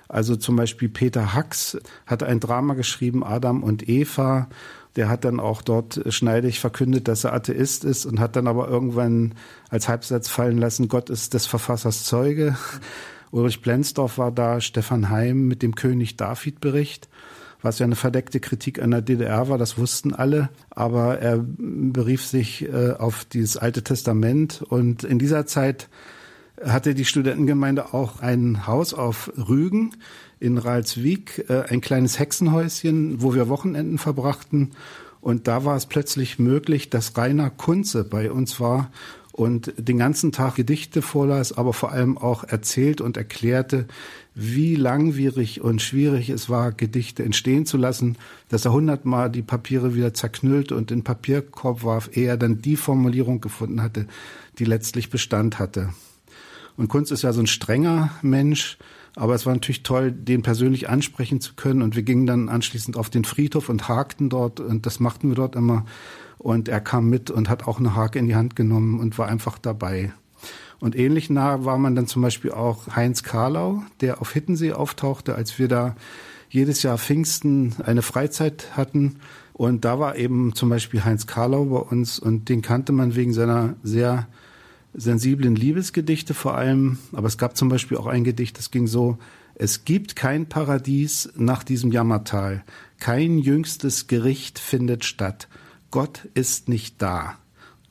Also zum Beispiel Peter Hacks hat ein Drama geschrieben, Adam und Eva. Der hat dann auch dort schneidig verkündet, dass er Atheist ist und hat dann aber irgendwann als Halbsatz fallen lassen, Gott ist des Verfassers Zeuge. Ulrich Blensdorf war da, Stefan Heim mit dem König David Bericht was ja eine verdeckte Kritik an der DDR war, das wussten alle, aber er berief sich äh, auf dieses Alte Testament und in dieser Zeit hatte die Studentengemeinde auch ein Haus auf Rügen in Ralswiek, äh, ein kleines Hexenhäuschen, wo wir Wochenenden verbrachten. Und da war es plötzlich möglich, dass Rainer Kunze bei uns war und den ganzen Tag Gedichte vorlas, aber vor allem auch erzählt und erklärte, wie langwierig und schwierig es war, Gedichte entstehen zu lassen, dass er hundertmal die Papiere wieder zerknüllt und in Papierkorb warf, ehe er dann die Formulierung gefunden hatte, die letztlich Bestand hatte. Und Kunst ist ja so ein strenger Mensch, aber es war natürlich toll, den persönlich ansprechen zu können. Und wir gingen dann anschließend auf den Friedhof und hakten dort. Und das machten wir dort immer. Und er kam mit und hat auch eine Hake in die Hand genommen und war einfach dabei. Und ähnlich nah war man dann zum Beispiel auch Heinz Karlau, der auf Hittensee auftauchte, als wir da jedes Jahr Pfingsten eine Freizeit hatten. Und da war eben zum Beispiel Heinz Karlau bei uns und den kannte man wegen seiner sehr sensiblen Liebesgedichte vor allem. Aber es gab zum Beispiel auch ein Gedicht, das ging so, es gibt kein Paradies nach diesem Jammertal. Kein jüngstes Gericht findet statt. Gott ist nicht da.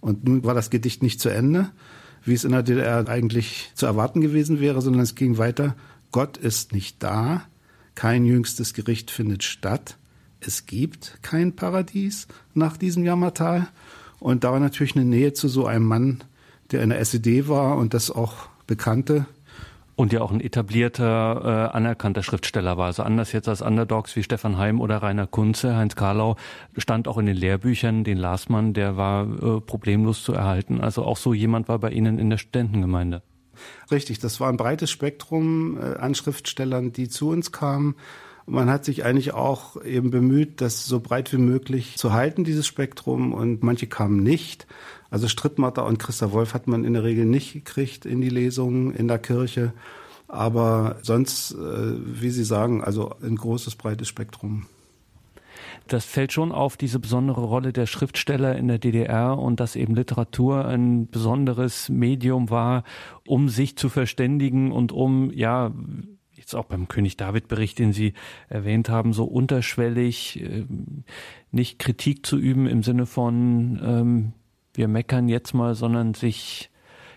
Und nun war das Gedicht nicht zu Ende, wie es in der DDR eigentlich zu erwarten gewesen wäre, sondern es ging weiter. Gott ist nicht da, kein jüngstes Gericht findet statt, es gibt kein Paradies nach diesem Jammertal. Und da war natürlich eine Nähe zu so einem Mann, der in der SED war und das auch bekannte. Und ja auch ein etablierter, äh, anerkannter Schriftsteller war. Also anders jetzt als Underdogs wie Stefan Heim oder Rainer Kunze, Heinz Karlau, stand auch in den Lehrbüchern, den las man, der war äh, problemlos zu erhalten. Also auch so jemand war bei Ihnen in der Studentengemeinde. Richtig, das war ein breites Spektrum äh, an Schriftstellern, die zu uns kamen. Man hat sich eigentlich auch eben bemüht, das so breit wie möglich zu halten, dieses Spektrum. Und manche kamen nicht. Also Strittmatter und Christa Wolf hat man in der Regel nicht gekriegt in die Lesungen in der Kirche. Aber sonst, äh, wie Sie sagen, also ein großes, breites Spektrum. Das fällt schon auf diese besondere Rolle der Schriftsteller in der DDR und dass eben Literatur ein besonderes Medium war, um sich zu verständigen und um, ja, jetzt auch beim König David Bericht, den Sie erwähnt haben, so unterschwellig äh, nicht Kritik zu üben im Sinne von, ähm, wir meckern jetzt mal, sondern sich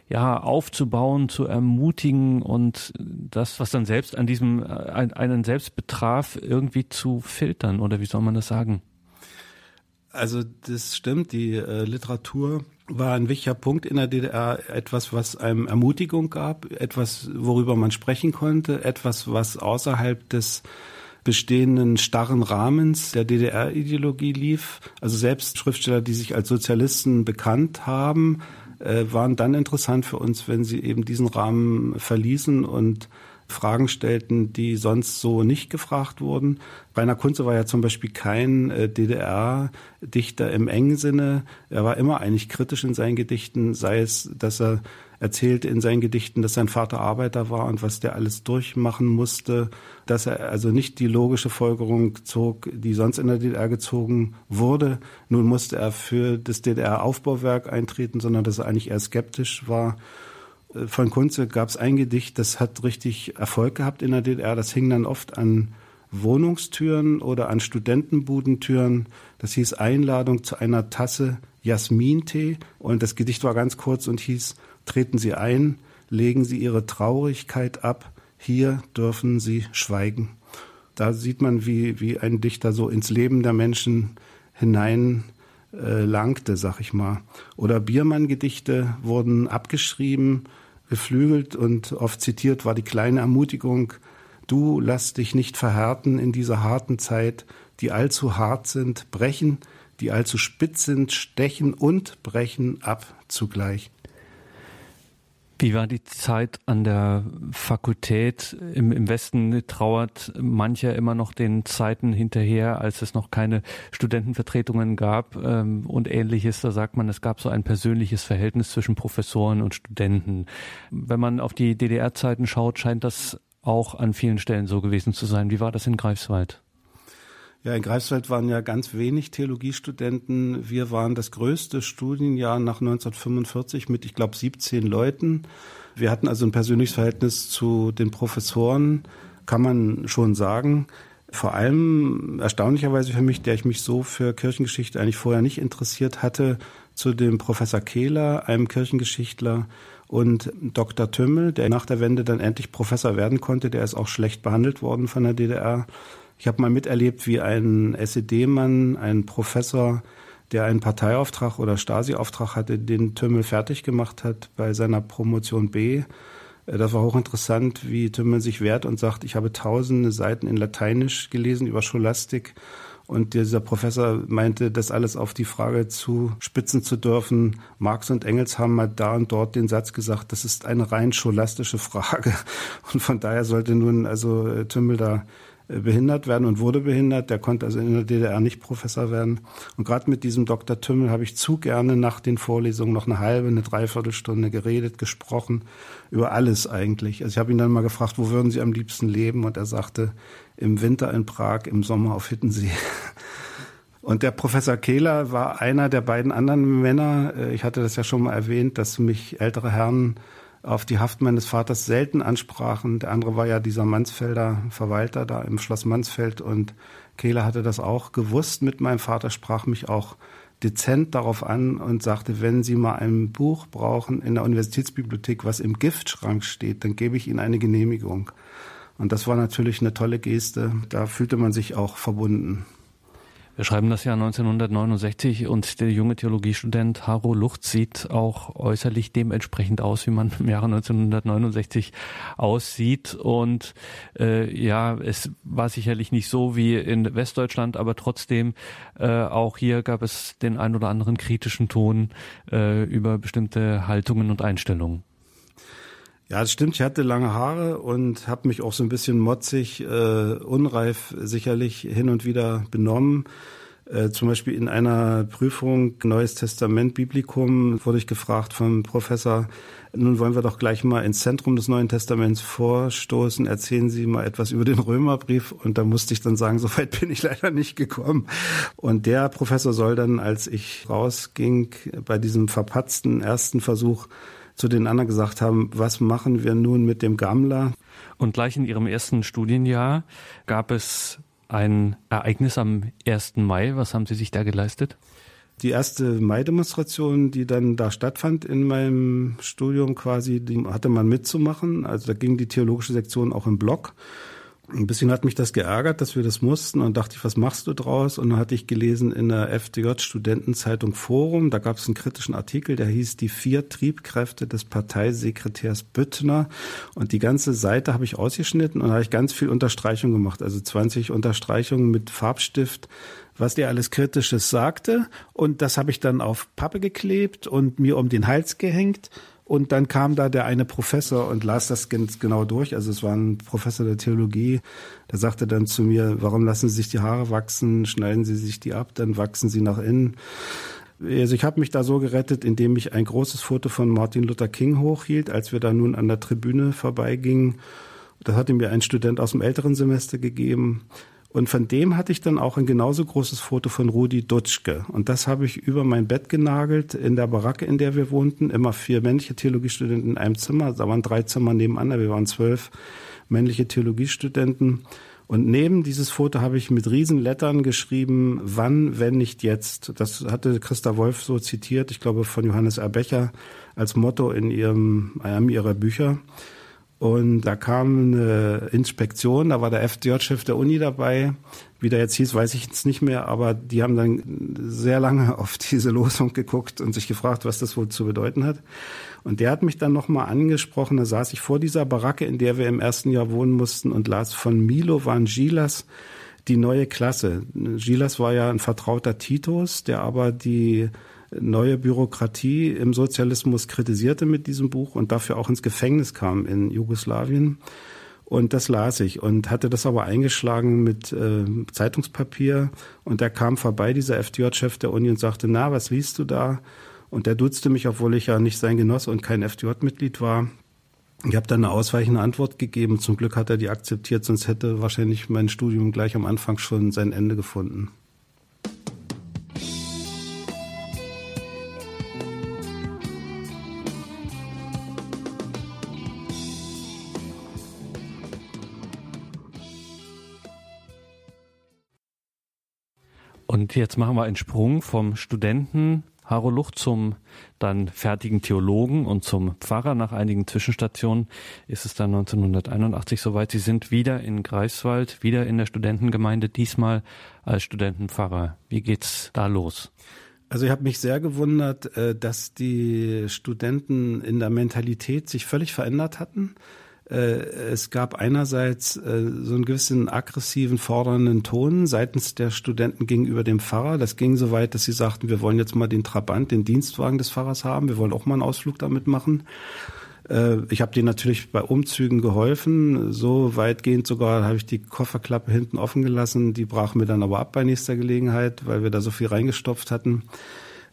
ja aufzubauen, zu ermutigen und das, was dann selbst an diesem äh, einen selbst betraf, irgendwie zu filtern. Oder wie soll man das sagen? Also das stimmt, die äh, Literatur war ein wichtiger Punkt in der DDR, etwas, was einem Ermutigung gab, etwas, worüber man sprechen konnte, etwas, was außerhalb des bestehenden starren Rahmens der DDR-Ideologie lief. Also selbst Schriftsteller, die sich als Sozialisten bekannt haben, äh, waren dann interessant für uns, wenn sie eben diesen Rahmen verließen und Fragen stellten, die sonst so nicht gefragt wurden. Rainer Kunze war ja zum Beispiel kein äh, DDR-Dichter im engen Sinne. Er war immer eigentlich kritisch in seinen Gedichten, sei es, dass er erzählte in seinen Gedichten, dass sein Vater Arbeiter war und was der alles durchmachen musste, dass er also nicht die logische Folgerung zog, die sonst in der DDR gezogen wurde. Nun musste er für das DDR-Aufbauwerk eintreten, sondern dass er eigentlich eher skeptisch war. Äh, von Kunze gab es ein Gedicht, das hat richtig Erfolg gehabt in der DDR. Das hing dann oft an Wohnungstüren oder an Studentenbudentüren. Das hieß Einladung zu einer Tasse Jasmintee. Und das Gedicht war ganz kurz und hieß Treten Sie ein, legen Sie Ihre Traurigkeit ab, hier dürfen Sie schweigen. Da sieht man, wie, wie ein Dichter so ins Leben der Menschen hinein äh, langte, sag ich mal. Oder Biermann-Gedichte wurden abgeschrieben, geflügelt und oft zitiert war die kleine Ermutigung, du lass dich nicht verhärten in dieser harten Zeit, die allzu hart sind, brechen, die allzu spitz sind, stechen und brechen ab zugleich. Wie war die Zeit an der Fakultät? Im, Im, Westen trauert mancher immer noch den Zeiten hinterher, als es noch keine Studentenvertretungen gab ähm, und ähnliches. Da sagt man, es gab so ein persönliches Verhältnis zwischen Professoren und Studenten. Wenn man auf die DDR-Zeiten schaut, scheint das auch an vielen Stellen so gewesen zu sein. Wie war das in Greifswald? Ja, in Greifswald waren ja ganz wenig Theologiestudenten. Wir waren das größte Studienjahr nach 1945 mit, ich glaube, 17 Leuten. Wir hatten also ein persönliches Verhältnis zu den Professoren, kann man schon sagen. Vor allem erstaunlicherweise für mich, der ich mich so für Kirchengeschichte eigentlich vorher nicht interessiert hatte, zu dem Professor Kehler, einem Kirchengeschichtler, und Dr. Tümmel, der nach der Wende dann endlich Professor werden konnte, der ist auch schlecht behandelt worden von der DDR. Ich habe mal miterlebt, wie ein SED-Mann, ein Professor, der einen Parteiauftrag oder Stasi-Auftrag hatte, den Tümmel fertig gemacht hat bei seiner Promotion B. Äh, das war hochinteressant, wie Tümmel sich wehrt und sagt, ich habe tausende Seiten in Lateinisch gelesen über Scholastik. Und dieser Professor meinte, das alles auf die Frage zu spitzen zu dürfen. Marx und Engels haben mal da und dort den Satz gesagt, das ist eine rein scholastische Frage. Und von daher sollte nun also äh, Tümmel da behindert werden und wurde behindert. Der konnte also in der DDR nicht Professor werden. Und gerade mit diesem Dr. Tümmel habe ich zu gerne nach den Vorlesungen noch eine halbe, eine Dreiviertelstunde geredet, gesprochen, über alles eigentlich. Also ich habe ihn dann mal gefragt, wo würden Sie am liebsten leben? Und er sagte, im Winter in Prag, im Sommer auf Hittensee. Und der Professor Kehler war einer der beiden anderen Männer. Äh, ich hatte das ja schon mal erwähnt, dass mich ältere Herren auf die Haft meines Vaters selten ansprachen. Der andere war ja dieser Mansfelder Verwalter da im Schloss Mansfeld und Kehler hatte das auch gewusst mit meinem Vater, sprach mich auch dezent darauf an und sagte, wenn Sie mal ein Buch brauchen in der Universitätsbibliothek, was im Giftschrank steht, dann gebe ich Ihnen eine Genehmigung. Und das war natürlich eine tolle Geste. Da fühlte man sich auch verbunden. Wir schreiben das Jahr 1969 und der junge Theologiestudent Haro Lucht sieht auch äußerlich dementsprechend aus, wie man im Jahre 1969 aussieht. Und äh, ja, es war sicherlich nicht so wie in Westdeutschland, aber trotzdem äh, auch hier gab es den ein oder anderen kritischen Ton äh, über bestimmte Haltungen und Einstellungen. Ja, das stimmt. Ich hatte lange Haare und habe mich auch so ein bisschen motzig, äh, unreif sicherlich hin und wieder benommen. Äh, zum Beispiel in einer Prüfung Neues Testament Biblikum wurde ich gefragt vom Professor, nun wollen wir doch gleich mal ins Zentrum des Neuen Testaments vorstoßen. Erzählen Sie mal etwas über den Römerbrief. Und da musste ich dann sagen, so weit bin ich leider nicht gekommen. Und der Professor soll dann, als ich rausging, bei diesem verpatzten ersten Versuch zu den anderen gesagt haben, was machen wir nun mit dem Gammler? Und gleich in Ihrem ersten Studienjahr gab es ein Ereignis am 1. Mai. Was haben Sie sich da geleistet? Die erste Mai-Demonstration, die dann da stattfand in meinem Studium quasi, die hatte man mitzumachen. Also da ging die theologische Sektion auch im Block. Ein bisschen hat mich das geärgert, dass wir das mussten und dachte ich, was machst du draus? Und dann hatte ich gelesen in der FDJ-Studentenzeitung Forum, da gab es einen kritischen Artikel, der hieß Die vier Triebkräfte des Parteisekretärs Büttner. Und die ganze Seite habe ich ausgeschnitten und habe ich ganz viel Unterstreichung gemacht, also 20 Unterstreichungen mit Farbstift was der alles Kritisches sagte. Und das habe ich dann auf Pappe geklebt und mir um den Hals gehängt. Und dann kam da der eine Professor und las das ganz genau durch. Also es war ein Professor der Theologie. Der sagte dann zu mir, warum lassen Sie sich die Haare wachsen? Schneiden Sie sich die ab, dann wachsen sie nach innen. Also ich habe mich da so gerettet, indem ich ein großes Foto von Martin Luther King hochhielt, als wir da nun an der Tribüne vorbeigingen. Das hatte mir ein Student aus dem älteren Semester gegeben. Und von dem hatte ich dann auch ein genauso großes Foto von Rudi Dutschke. Und das habe ich über mein Bett genagelt in der Baracke, in der wir wohnten. Immer vier männliche Theologiestudenten in einem Zimmer. Da waren drei Zimmer nebenan. Wir waren zwölf männliche Theologiestudenten. Und neben dieses Foto habe ich mit Riesenlettern geschrieben, wann, wenn nicht jetzt. Das hatte Christa Wolf so zitiert, ich glaube von Johannes Erbecher als Motto in ihrem, einem ihrer Bücher. Und da kam eine Inspektion, da war der FDJ-Chef der Uni dabei. Wie der jetzt hieß, weiß ich jetzt nicht mehr, aber die haben dann sehr lange auf diese Losung geguckt und sich gefragt, was das wohl zu bedeuten hat. Und der hat mich dann nochmal angesprochen, da saß ich vor dieser Baracke, in der wir im ersten Jahr wohnen mussten und las von Milo Vangilas die neue Klasse. Gilas war ja ein vertrauter Titus, der aber die neue Bürokratie im Sozialismus kritisierte mit diesem Buch und dafür auch ins Gefängnis kam in Jugoslawien. Und das las ich und hatte das aber eingeschlagen mit äh, Zeitungspapier. Und der kam vorbei, dieser FDJ-Chef der Uni, und sagte, na, was liest du da? Und der duzte mich, obwohl ich ja nicht sein Genosse und kein FDJ-Mitglied war. Ich habe dann eine ausweichende Antwort gegeben. Zum Glück hat er die akzeptiert, sonst hätte wahrscheinlich mein Studium gleich am Anfang schon sein Ende gefunden. Und jetzt machen wir einen Sprung vom Studenten Haro Lucht zum dann fertigen Theologen und zum Pfarrer. Nach einigen Zwischenstationen ist es dann 1981 soweit. Sie sind wieder in Greifswald, wieder in der Studentengemeinde, diesmal als Studentenpfarrer. Wie geht's da los? Also ich habe mich sehr gewundert, äh, dass die Studenten in der Mentalität sich völlig verändert hatten. Äh, es gab einerseits äh, so einen gewissen aggressiven, fordernden Ton seitens der Studenten gegenüber dem Pfarrer. Das ging so weit, dass sie sagten, wir wollen jetzt mal den Trabant, den Dienstwagen des Pfarrers haben. Wir wollen auch mal einen Ausflug damit machen. Äh, ich habe denen natürlich bei Umzügen geholfen. So weitgehend sogar habe ich die Kofferklappe hinten offen gelassen. Die brachen mir dann aber ab bei nächster Gelegenheit, weil wir da so viel reingestopft hatten.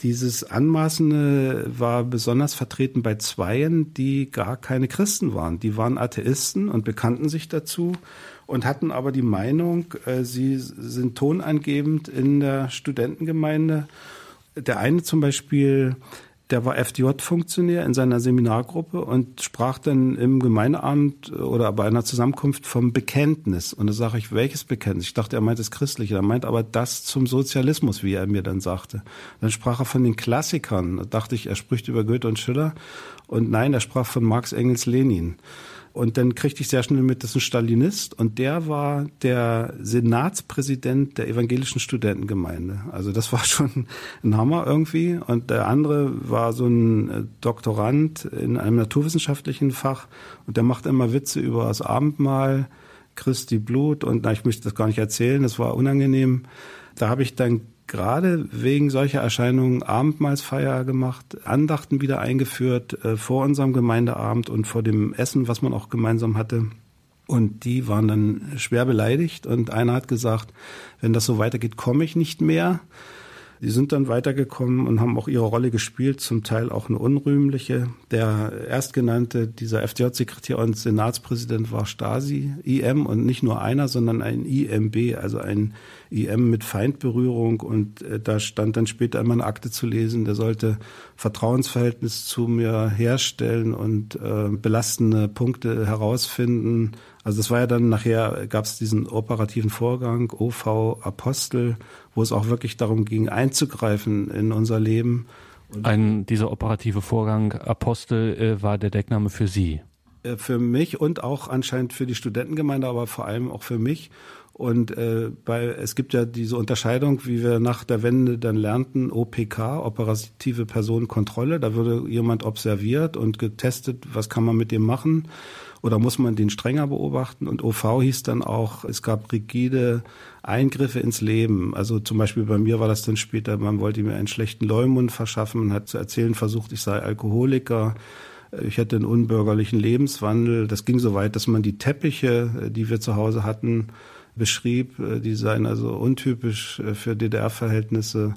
Dieses Anmaßende war besonders vertreten bei Zweien, die gar keine Christen waren. Die waren Atheisten und bekannten sich dazu und hatten aber die Meinung, äh, sie sind tonangebend in der Studentengemeinde. Der eine zum Beispiel der war FDJ-Funktionär in seiner Seminargruppe und sprach dann im Gemeindeamt oder bei einer Zusammenkunft vom Bekenntnis. Und da sage ich, welches Bekenntnis? Ich dachte, er meint das Christliche. Er meint aber das zum Sozialismus, wie er mir dann sagte. Dann sprach er von den Klassikern. Da dachte ich, er spricht über Goethe und Schiller. Und nein, er sprach von Marx, Engels, Lenin. Und dann kriegte ich sehr schnell mit, das ist ein Stalinist und der war der Senatspräsident der evangelischen Studentengemeinde. Also das war schon ein Hammer irgendwie. Und der andere war so ein äh, Doktorand in einem naturwissenschaftlichen Fach und der macht immer Witze über das Abendmahl, Christi Blut und na, ich möchte das gar nicht erzählen, das war unangenehm. Da habe ich dann gerade wegen solcher Erscheinungen Abendmahlsfeier gemacht, Andachten wieder eingeführt äh, vor unserem Gemeindeabend und vor dem Essen, was man auch gemeinsam hatte. Und die waren dann schwer beleidigt und einer hat gesagt, wenn das so weitergeht, komme ich nicht mehr. Die sind dann weitergekommen und haben auch ihre Rolle gespielt, zum Teil auch eine unrühmliche. Der erstgenannte, dieser FDJ-Sekretär und Senatspräsident war Stasi, IM und nicht nur einer, sondern ein IMB, also ein IM mit Feindberührung. Und äh, da stand dann später immer eine Akte zu lesen, der sollte Vertrauensverhältnis zu mir herstellen und äh, belastende Punkte herausfinden. Also das war ja dann nachher, gab es diesen operativen Vorgang, OV Apostel, wo es auch wirklich darum ging, einzugreifen in unser Leben. Ein, dieser operative Vorgang Apostel äh, war der Deckname für Sie. Äh, für mich und auch anscheinend für die Studentengemeinde, aber vor allem auch für mich. Und äh, bei, es gibt ja diese Unterscheidung, wie wir nach der Wende dann lernten, OPK, operative Personenkontrolle. Da würde jemand observiert und getestet, was kann man mit dem machen oder muss man den strenger beobachten? Und OV hieß dann auch, es gab rigide Eingriffe ins Leben. Also zum Beispiel bei mir war das dann später, man wollte mir einen schlechten Leumund verschaffen, man hat zu erzählen versucht, ich sei Alkoholiker. Ich hätte einen unbürgerlichen Lebenswandel. Das ging so weit, dass man die Teppiche, die wir zu Hause hatten, beschrieb. Die seien also untypisch für DDR-Verhältnisse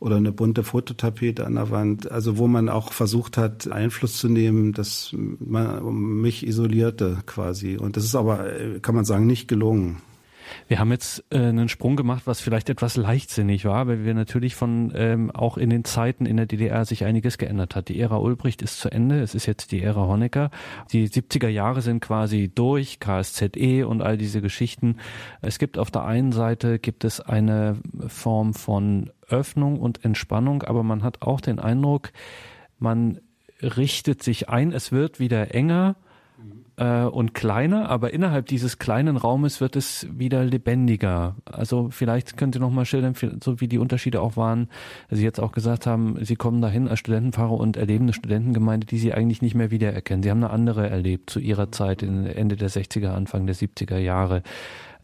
oder eine bunte Fototapete an der Wand, also wo man auch versucht hat, Einfluss zu nehmen, dass man mich isolierte quasi. Und das ist aber, kann man sagen, nicht gelungen. Wir haben jetzt äh, einen Sprung gemacht, was vielleicht etwas leichtsinnig war, weil wir natürlich von ähm, auch in den Zeiten in der DDR sich einiges geändert hat. Die Ära Ulbricht ist zu Ende, es ist jetzt die Ära Honecker. Die 70er Jahre sind quasi durch, KSZE und all diese Geschichten. Es gibt auf der einen Seite gibt es eine Form von Öffnung und Entspannung, aber man hat auch den Eindruck, man richtet sich ein, es wird wieder enger äh, und kleiner, aber innerhalb dieses kleinen Raumes wird es wieder lebendiger. Also vielleicht könnt ihr noch mal schildern, so wie die Unterschiede auch waren. Sie jetzt auch gesagt haben, Sie kommen dahin als Studentenfahrer und erleben eine Studentengemeinde, die Sie eigentlich nicht mehr wiedererkennen. Sie haben eine andere erlebt zu Ihrer Zeit in Ende der 60er, Anfang der 70er Jahre.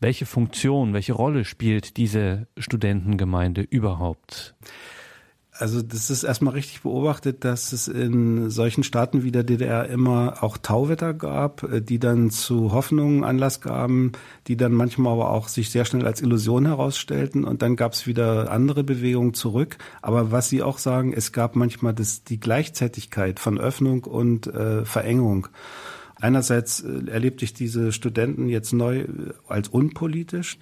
Welche Funktion, welche Rolle spielt diese Studentengemeinde überhaupt? Also das ist erstmal richtig beobachtet, dass es in solchen Staaten wie der DDR immer auch Tauwetter gab, äh, die dann zu Hoffnungen Anlass gaben, die dann manchmal aber auch sich sehr schnell als Illusion herausstellten und dann gab es wieder andere Bewegungen zurück. Aber was Sie auch sagen, es gab manchmal das, die Gleichzeitigkeit von Öffnung und äh, Verengung. Einerseits äh, erlebte ich diese Studenten jetzt neu äh, als unpolitisch.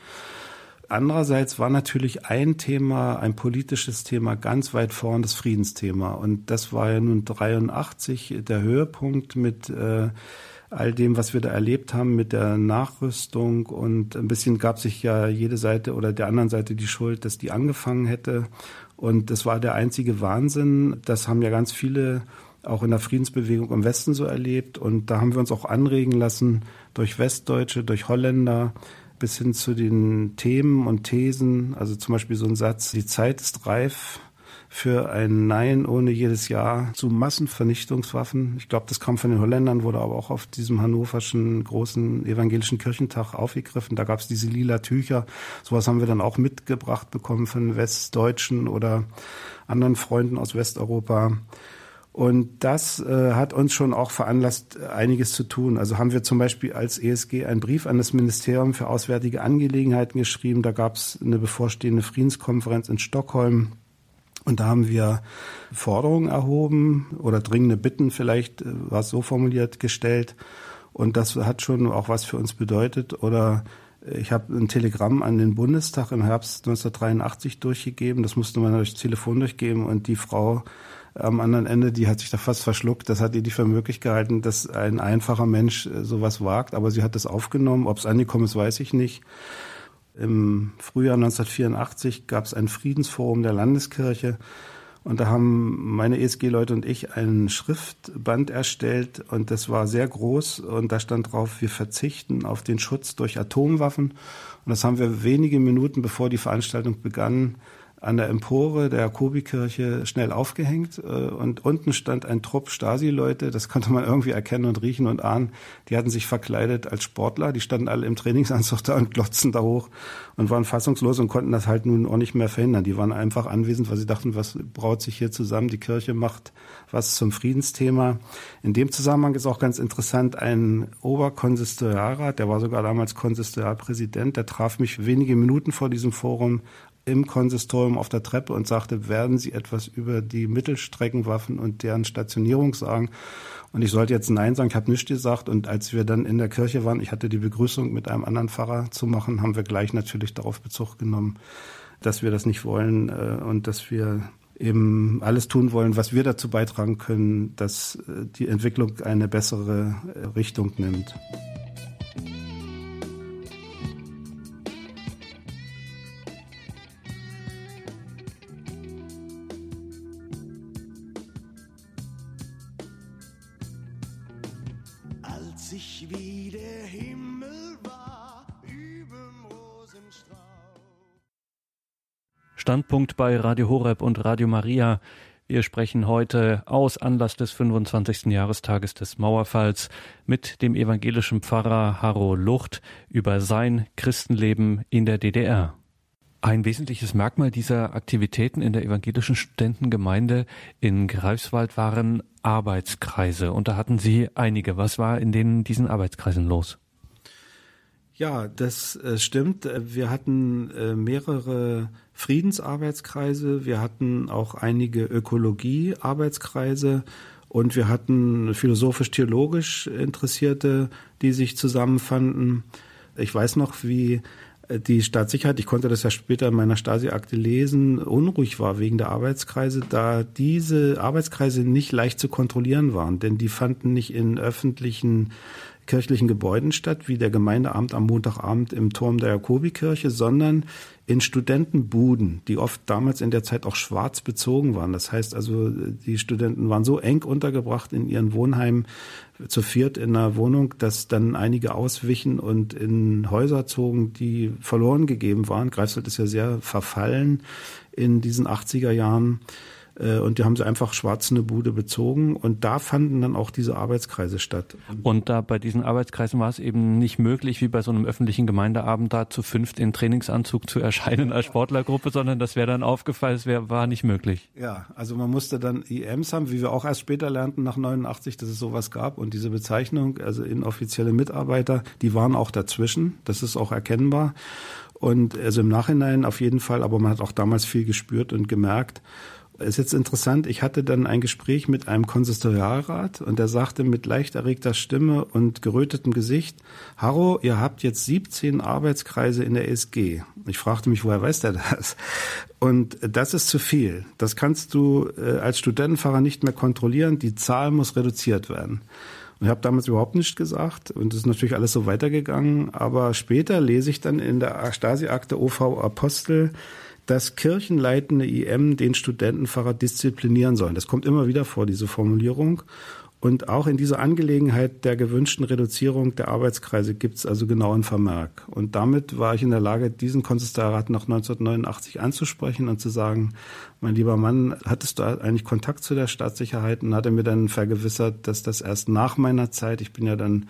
Andererseits war natürlich ein Thema, ein politisches Thema ganz weit vorn, das Friedensthema. Und das war ja nun 83 der Höhepunkt mit äh, all dem, was wir da erlebt haben, mit der Nachrüstung. Und ein bisschen gab sich ja jede Seite oder der anderen Seite die Schuld, dass die angefangen hätte. Und das war der einzige Wahnsinn. Das haben ja ganz viele auch in der Friedensbewegung im Westen so erlebt. Und da haben wir uns auch anregen lassen durch Westdeutsche, durch Holländer, bis hin zu den Themen und Thesen. Also zum Beispiel so ein Satz, die Zeit ist reif für ein Nein ohne jedes Ja zu Massenvernichtungswaffen. Ich glaube, das kam von den Holländern, wurde aber auch auf diesem hannoverschen großen evangelischen Kirchentag aufgegriffen. Da gab es diese lila Tücher. Sowas haben wir dann auch mitgebracht bekommen von Westdeutschen oder anderen Freunden aus Westeuropa. Und das äh, hat uns schon auch veranlasst, einiges zu tun. Also haben wir zum Beispiel als ESG einen Brief an das Ministerium für Auswärtige Angelegenheiten geschrieben. Da gab es eine bevorstehende Friedenskonferenz in Stockholm. Und da haben wir Forderungen erhoben oder dringende Bitten vielleicht, äh, war es so formuliert, gestellt. Und das hat schon auch was für uns bedeutet. Oder äh, ich habe ein Telegramm an den Bundestag im Herbst 1983 durchgegeben. Das musste man durch Telefon durchgeben. Und die Frau am anderen Ende, die hat sich da fast verschluckt. Das hat ihr nicht für möglich gehalten, dass ein einfacher Mensch äh, sowas wagt. Aber sie hat das aufgenommen. Ob es angekommen ist, weiß ich nicht. Im Frühjahr 1984 gab es ein Friedensforum der Landeskirche. Und da haben meine ESG-Leute und ich ein Schriftband erstellt und das war sehr groß und da stand drauf, wir verzichten auf den Schutz durch Atomwaffen. Und das haben wir wenige Minuten bevor die Veranstaltung begann an der Empore der Jakobikirche schnell aufgehängt äh, und unten stand ein Trupp Stasi-Leute, das konnte man irgendwie erkennen und riechen und ahnen. Die hatten sich verkleidet als Sportler, die standen alle im Trainingsanzug da und glotzten da hoch und waren fassungslos und konnten das halt nun auch nicht mehr verhindern. Die waren einfach anwesend, weil sie dachten, was braut sich hier zusammen? Die Kirche macht was zum Friedensthema. In dem Zusammenhang ist auch ganz interessant, ein Oberkonsistorialrat, der war sogar damals Konsistorialpräsident, der traf mich wenige Minuten vor diesem Forum im Konsistorium auf der Treppe und sagte, werden Sie etwas über die Mittelstreckenwaffen und deren Stationierung sagen? Und ich sollte jetzt Nein sagen, ich habe nichts gesagt. Und als wir dann in der Kirche waren, ich hatte die Begrüßung mit einem anderen Pfarrer zu machen, haben wir gleich natürlich darauf Bezug genommen, dass wir das nicht wollen äh, und dass wir eben alles tun wollen, was wir dazu beitragen können, dass äh, die Entwicklung eine bessere äh, Richtung nimmt. Standpunkt bei Radio Horeb und Radio Maria. Wir sprechen heute aus Anlass des 25. Jahrestages des Mauerfalls mit dem evangelischen Pfarrer Harro Lucht über sein Christenleben in der DDR. Ein wesentliches Merkmal dieser Aktivitäten in der evangelischen Studentengemeinde in Greifswald waren Arbeitskreise. Und da hatten Sie einige. Was war in denen diesen Arbeitskreisen los? Ja, das äh, stimmt. Wir hatten äh, mehrere Friedensarbeitskreise, wir hatten auch einige Ökologie-Arbeitskreise und wir hatten philosophisch-theologisch Interessierte, die sich zusammenfanden. Ich weiß noch, wie äh, die Staatssicherheit, ich konnte das ja später in meiner Stasi-Akte lesen, unruhig war wegen der Arbeitskreise, da diese Arbeitskreise nicht leicht zu kontrollieren waren, denn die fanden nicht in öffentlichen kirchlichen Gebäuden statt, wie der Gemeindeamt am Montagabend im Turm der Jakobikirche, sondern in Studentenbuden, die oft damals in der Zeit auch schwarz bezogen waren. Das heißt also, die Studenten waren so eng untergebracht in ihren Wohnheimen, zu viert in einer Wohnung, dass dann einige auswichen und in Häuser zogen, die verloren gegeben waren. Greifswald ist ja sehr verfallen in diesen 80er Jahren. Äh, und die haben sie einfach schwarz eine Bude bezogen und da fanden dann auch diese Arbeitskreise statt. Und da bei diesen Arbeitskreisen war es eben nicht möglich, wie bei so einem öffentlichen Gemeindeabend da zu fünft in Trainingsanzug zu erscheinen als Sportlergruppe, sondern das wäre dann aufgefallen, es wär, war nicht möglich. Ja, also man musste dann IMs haben, wie wir auch erst später lernten nach 89, dass es sowas gab und diese Bezeichnung, also inoffizielle Mitarbeiter, die waren auch dazwischen, das ist auch erkennbar. Und also im Nachhinein auf jeden Fall, aber man hat auch damals viel gespürt und gemerkt. Ist jetzt interessant, ich hatte dann ein Gespräch mit einem Konsistorialrat und der sagte mit leicht erregter Stimme und gerötetem Gesicht, Harro, ihr habt jetzt 17 Arbeitskreise in der SG. Ich fragte mich, woher weiß der das? Und das ist zu viel. Das kannst du äh, als Studentenfahrer nicht mehr kontrollieren. Die Zahl muss reduziert werden. Und ich habe damals überhaupt nichts gesagt und es ist natürlich alles so weitergegangen. Aber später lese ich dann in der Stasi-Akte OV Apostel, dass kirchenleitende IM den Studentenpfarrer disziplinieren sollen. Das kommt immer wieder vor, diese Formulierung. Und auch in dieser Angelegenheit der gewünschten Reduzierung der Arbeitskreise gibt es also genau einen Vermerk. Und damit war ich in der Lage, diesen Konsistoriat nach 1989 anzusprechen und zu sagen, mein lieber Mann, hattest du eigentlich Kontakt zu der Staatssicherheit? Und hat er mir dann vergewissert, dass das erst nach meiner Zeit, ich bin ja dann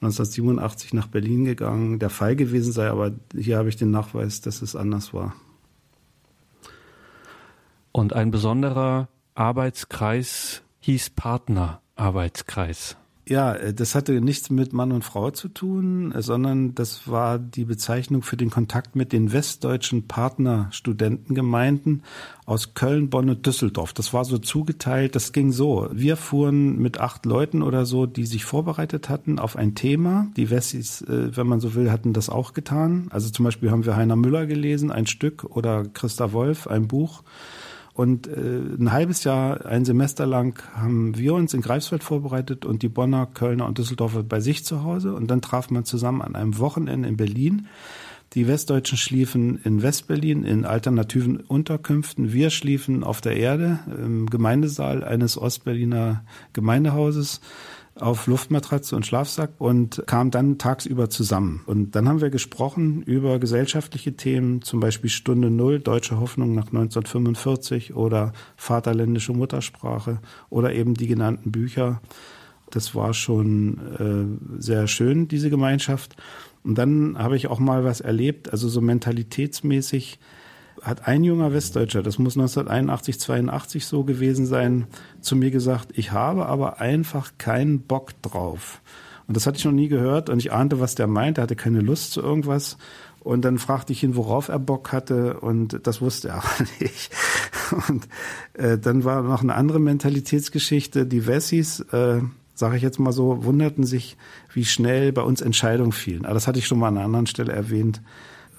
1987 nach Berlin gegangen, der Fall gewesen sei. Aber hier habe ich den Nachweis, dass es anders war. Und ein besonderer Arbeitskreis hieß Partnerarbeitskreis. Ja, äh, das hatte nichts mit Mann und Frau zu tun, äh, sondern das war die Bezeichnung für den Kontakt mit den westdeutschen Partnerstudentengemeinden aus Köln, Bonn und Düsseldorf. Das war so zugeteilt, das ging so. Wir fuhren mit acht Leuten oder so, die sich vorbereitet hatten auf ein Thema. Die Wessis, äh, wenn man so will, hatten das auch getan. Also zum Beispiel haben wir Heiner Müller gelesen, ein Stück, oder Christa Wolf, ein Buch. Und äh, ein halbes Jahr, ein Semester lang haben wir uns in Greifswald vorbereitet und die Bonner, Kölner und Düsseldorfer bei sich zu Hause. Und dann traf man zusammen an einem Wochenende in Berlin. Die Westdeutschen schliefen in Westberlin in alternativen Unterkünften. Wir schliefen auf der Erde im Gemeindesaal eines Ostberliner Gemeindehauses auf Luftmatratze und Schlafsack und kam dann tagsüber zusammen. Und dann haben wir gesprochen über gesellschaftliche Themen, zum Beispiel Stunde Null, Deutsche Hoffnung nach 1945 oder Vaterländische Muttersprache oder eben die genannten Bücher. Das war schon äh, sehr schön, diese Gemeinschaft. Und dann habe ich auch mal was erlebt, also so mentalitätsmäßig hat ein junger Westdeutscher, das muss 1981, 82 so gewesen sein, zu mir gesagt, ich habe aber einfach keinen Bock drauf. Und das hatte ich noch nie gehört und ich ahnte, was der meint. Er hatte keine Lust zu irgendwas. Und dann fragte ich ihn, worauf er Bock hatte und das wusste er auch nicht. Und äh, dann war noch eine andere Mentalitätsgeschichte. Die Wessis, äh, sage ich jetzt mal so, wunderten sich, wie schnell bei uns Entscheidungen fielen. Aber das hatte ich schon mal an einer anderen Stelle erwähnt.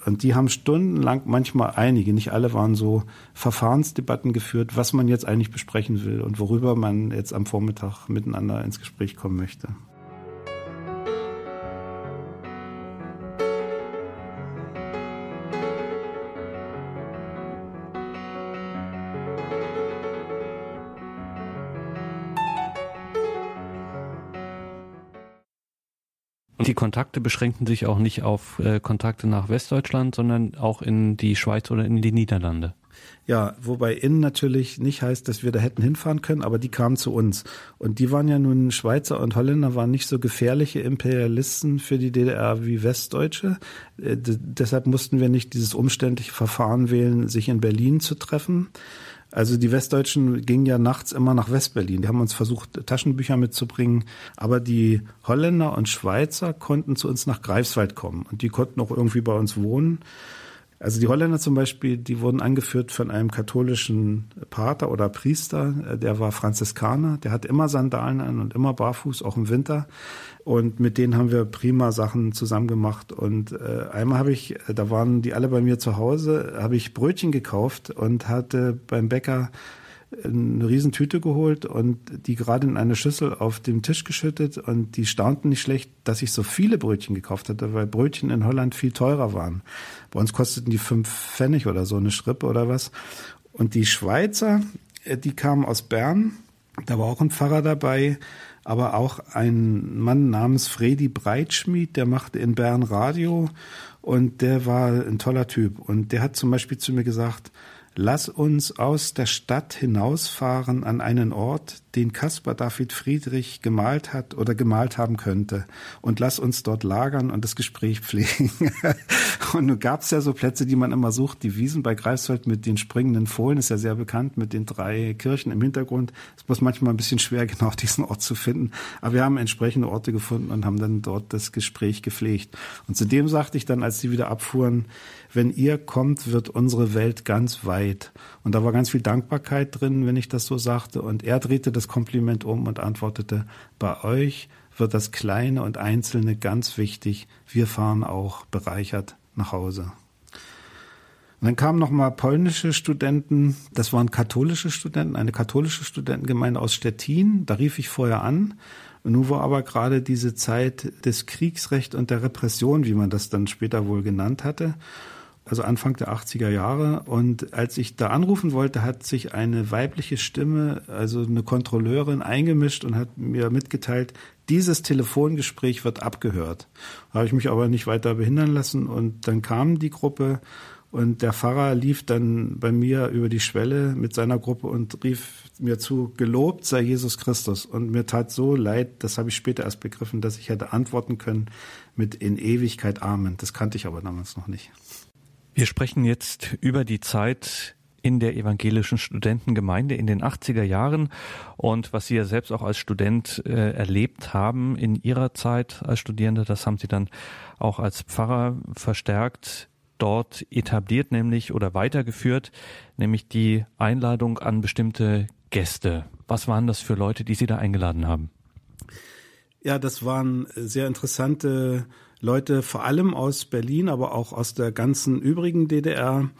Und die haben stundenlang, manchmal einige, nicht alle waren so Verfahrensdebatten geführt, was man jetzt eigentlich besprechen will und worüber man jetzt am Vormittag miteinander ins Gespräch kommen möchte. Die Kontakte beschränkten sich auch nicht auf äh, Kontakte nach Westdeutschland, sondern auch in die Schweiz oder in die Niederlande. Ja, wobei in natürlich nicht heißt, dass wir da hätten hinfahren können, aber die kamen zu uns. Und die waren ja nun Schweizer und Holländer, waren nicht so gefährliche Imperialisten für die DDR wie Westdeutsche. Äh, deshalb mussten wir nicht dieses umständliche Verfahren wählen, sich in Berlin zu treffen. Also die Westdeutschen gingen ja nachts immer nach Westberlin. Die haben uns versucht, Taschenbücher mitzubringen. Aber die Holländer und Schweizer konnten zu uns nach Greifswald kommen. Und die konnten auch irgendwie bei uns wohnen. Also die Holländer zum Beispiel, die wurden angeführt von einem katholischen Pater oder Priester, der war Franziskaner, der hat immer Sandalen an und immer barfuß, auch im Winter. Und mit denen haben wir prima Sachen zusammen gemacht. Und äh, einmal habe ich, da waren die alle bei mir zu Hause, habe ich Brötchen gekauft und hatte beim Bäcker eine Riesentüte geholt und die gerade in eine Schüssel auf dem Tisch geschüttet und die staunten nicht schlecht, dass ich so viele Brötchen gekauft hatte, weil Brötchen in Holland viel teurer waren. Bei uns kosteten die fünf Pfennig oder so eine Schrippe oder was. Und die Schweizer, äh, die kamen aus Bern, da war auch ein Pfarrer dabei, aber auch ein Mann namens Fredi Breitschmied, der machte in Bern Radio und der war ein toller Typ. Und der hat zum Beispiel zu mir gesagt, Lass uns aus der Stadt hinausfahren an einen Ort, den Caspar David Friedrich gemalt hat oder gemalt haben könnte. Und lass uns dort lagern und das Gespräch pflegen. und nun gab es ja so Plätze, die man immer sucht. Die Wiesen bei Greifswald mit den springenden Fohlen ist ja sehr bekannt, mit den drei Kirchen im Hintergrund. Es ist manchmal ein bisschen schwer, genau diesen Ort zu finden. Aber wir haben entsprechende Orte gefunden und haben dann dort das Gespräch gepflegt. Und zudem sagte ich dann, als sie wieder abfuhren, wenn ihr kommt, wird unsere Welt ganz weit. Und da war ganz viel Dankbarkeit drin, wenn ich das so sagte. Und er drehte das Kompliment um und antwortete, bei euch wird das Kleine und Einzelne ganz wichtig. Wir fahren auch bereichert nach Hause. Und dann kamen noch mal polnische Studenten, das waren katholische Studenten, eine katholische Studentengemeinde aus Stettin. Da rief ich vorher an. Und nun war aber gerade diese Zeit des Kriegsrechts und der Repression, wie man das dann später wohl genannt hatte also Anfang der 80er Jahre. Und als ich da anrufen wollte, hat sich eine weibliche Stimme, also eine Kontrolleurin, eingemischt und hat mir mitgeteilt, dieses Telefongespräch wird abgehört. Da habe ich mich aber nicht weiter behindern lassen und dann kam die Gruppe und der Pfarrer lief dann bei mir über die Schwelle mit seiner Gruppe und rief mir zu, gelobt sei Jesus Christus. Und mir tat so leid, das habe ich später erst begriffen, dass ich hätte antworten können mit in Ewigkeit Amen. Das kannte ich aber damals noch nicht. Wir sprechen jetzt über die Zeit in der evangelischen Studentengemeinde in den 80er Jahren und was Sie ja selbst auch als Student äh, erlebt haben in Ihrer Zeit als Studierende, das haben Sie dann auch als Pfarrer verstärkt dort etabliert, nämlich oder weitergeführt, nämlich die Einladung an bestimmte Gäste. Was waren das für Leute, die Sie da eingeladen haben? Ja, das waren sehr interessante Leute vor allem aus Berlin, aber auch aus der ganzen übrigen DDR,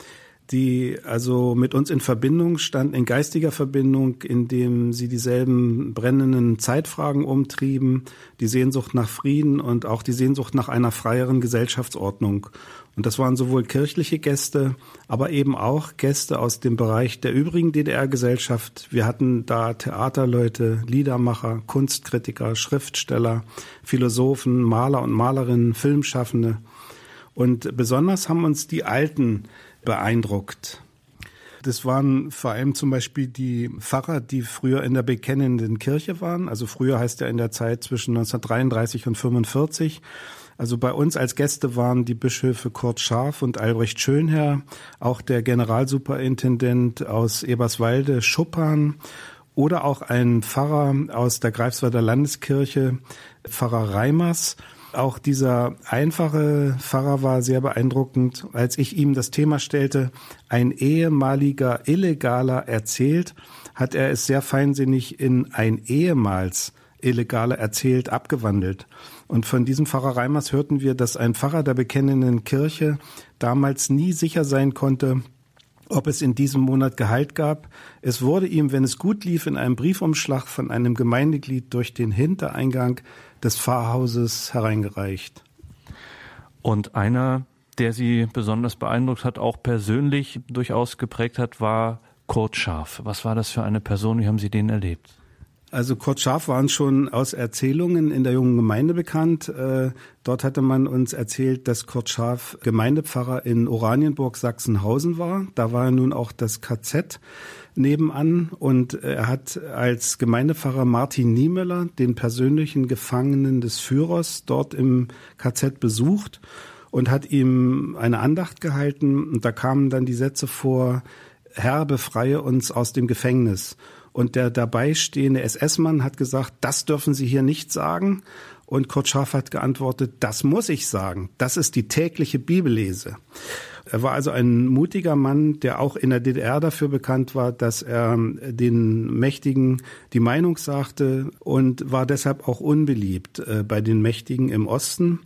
die also mit uns in Verbindung standen, in geistiger Verbindung, indem sie dieselben brennenden Zeitfragen umtrieben, die Sehnsucht nach Frieden und auch die Sehnsucht nach einer freieren Gesellschaftsordnung. Und das waren sowohl kirchliche Gäste, aber eben auch Gäste aus dem Bereich der übrigen DDR-Gesellschaft. Wir hatten da Theaterleute, Liedermacher, Kunstkritiker, Schriftsteller, Philosophen, Maler und Malerinnen, Filmschaffende. Und besonders haben uns die Alten beeindruckt. Das waren vor allem zum Beispiel die Pfarrer, die früher in der bekennenden Kirche waren. Also früher heißt ja in der Zeit zwischen 1933 und 45. Also bei uns als Gäste waren die Bischöfe Kurt Scharf und Albrecht Schönherr, auch der Generalsuperintendent aus Eberswalde Schuppan oder auch ein Pfarrer aus der Greifswalder Landeskirche, Pfarrer Reimers. Auch dieser einfache Pfarrer war sehr beeindruckend, als ich ihm das Thema stellte, ein ehemaliger Illegaler erzählt, hat er es sehr feinsinnig in ein ehemals Illegaler erzählt abgewandelt. Und von diesem Pfarrer Reimers hörten wir, dass ein Pfarrer der bekennenden Kirche damals nie sicher sein konnte, ob es in diesem Monat Gehalt gab. Es wurde ihm, wenn es gut lief, in einem Briefumschlag von einem Gemeindeglied durch den Hintereingang des Pfarrhauses hereingereicht. Und einer, der Sie besonders beeindruckt hat, auch persönlich durchaus geprägt hat, war Kurt Scharf. Was war das für eine Person? Wie haben Sie den erlebt? Also Kurt Scharf waren schon aus Erzählungen in der jungen Gemeinde bekannt. Äh, dort hatte man uns erzählt, dass Kurt Scharf Gemeindepfarrer in Oranienburg Sachsenhausen war. Da war nun auch das KZ nebenan und er hat als Gemeindepfarrer Martin Niemöller, den persönlichen Gefangenen des Führers, dort im KZ besucht und hat ihm eine Andacht gehalten und da kamen dann die Sätze vor, Herr, befreie uns aus dem Gefängnis. Und der dabei stehende SS-Mann hat gesagt, das dürfen Sie hier nicht sagen. Und Kurt Scharf hat geantwortet, das muss ich sagen. Das ist die tägliche Bibellese. Er war also ein mutiger Mann, der auch in der DDR dafür bekannt war, dass er den Mächtigen die Meinung sagte und war deshalb auch unbeliebt äh, bei den Mächtigen im Osten.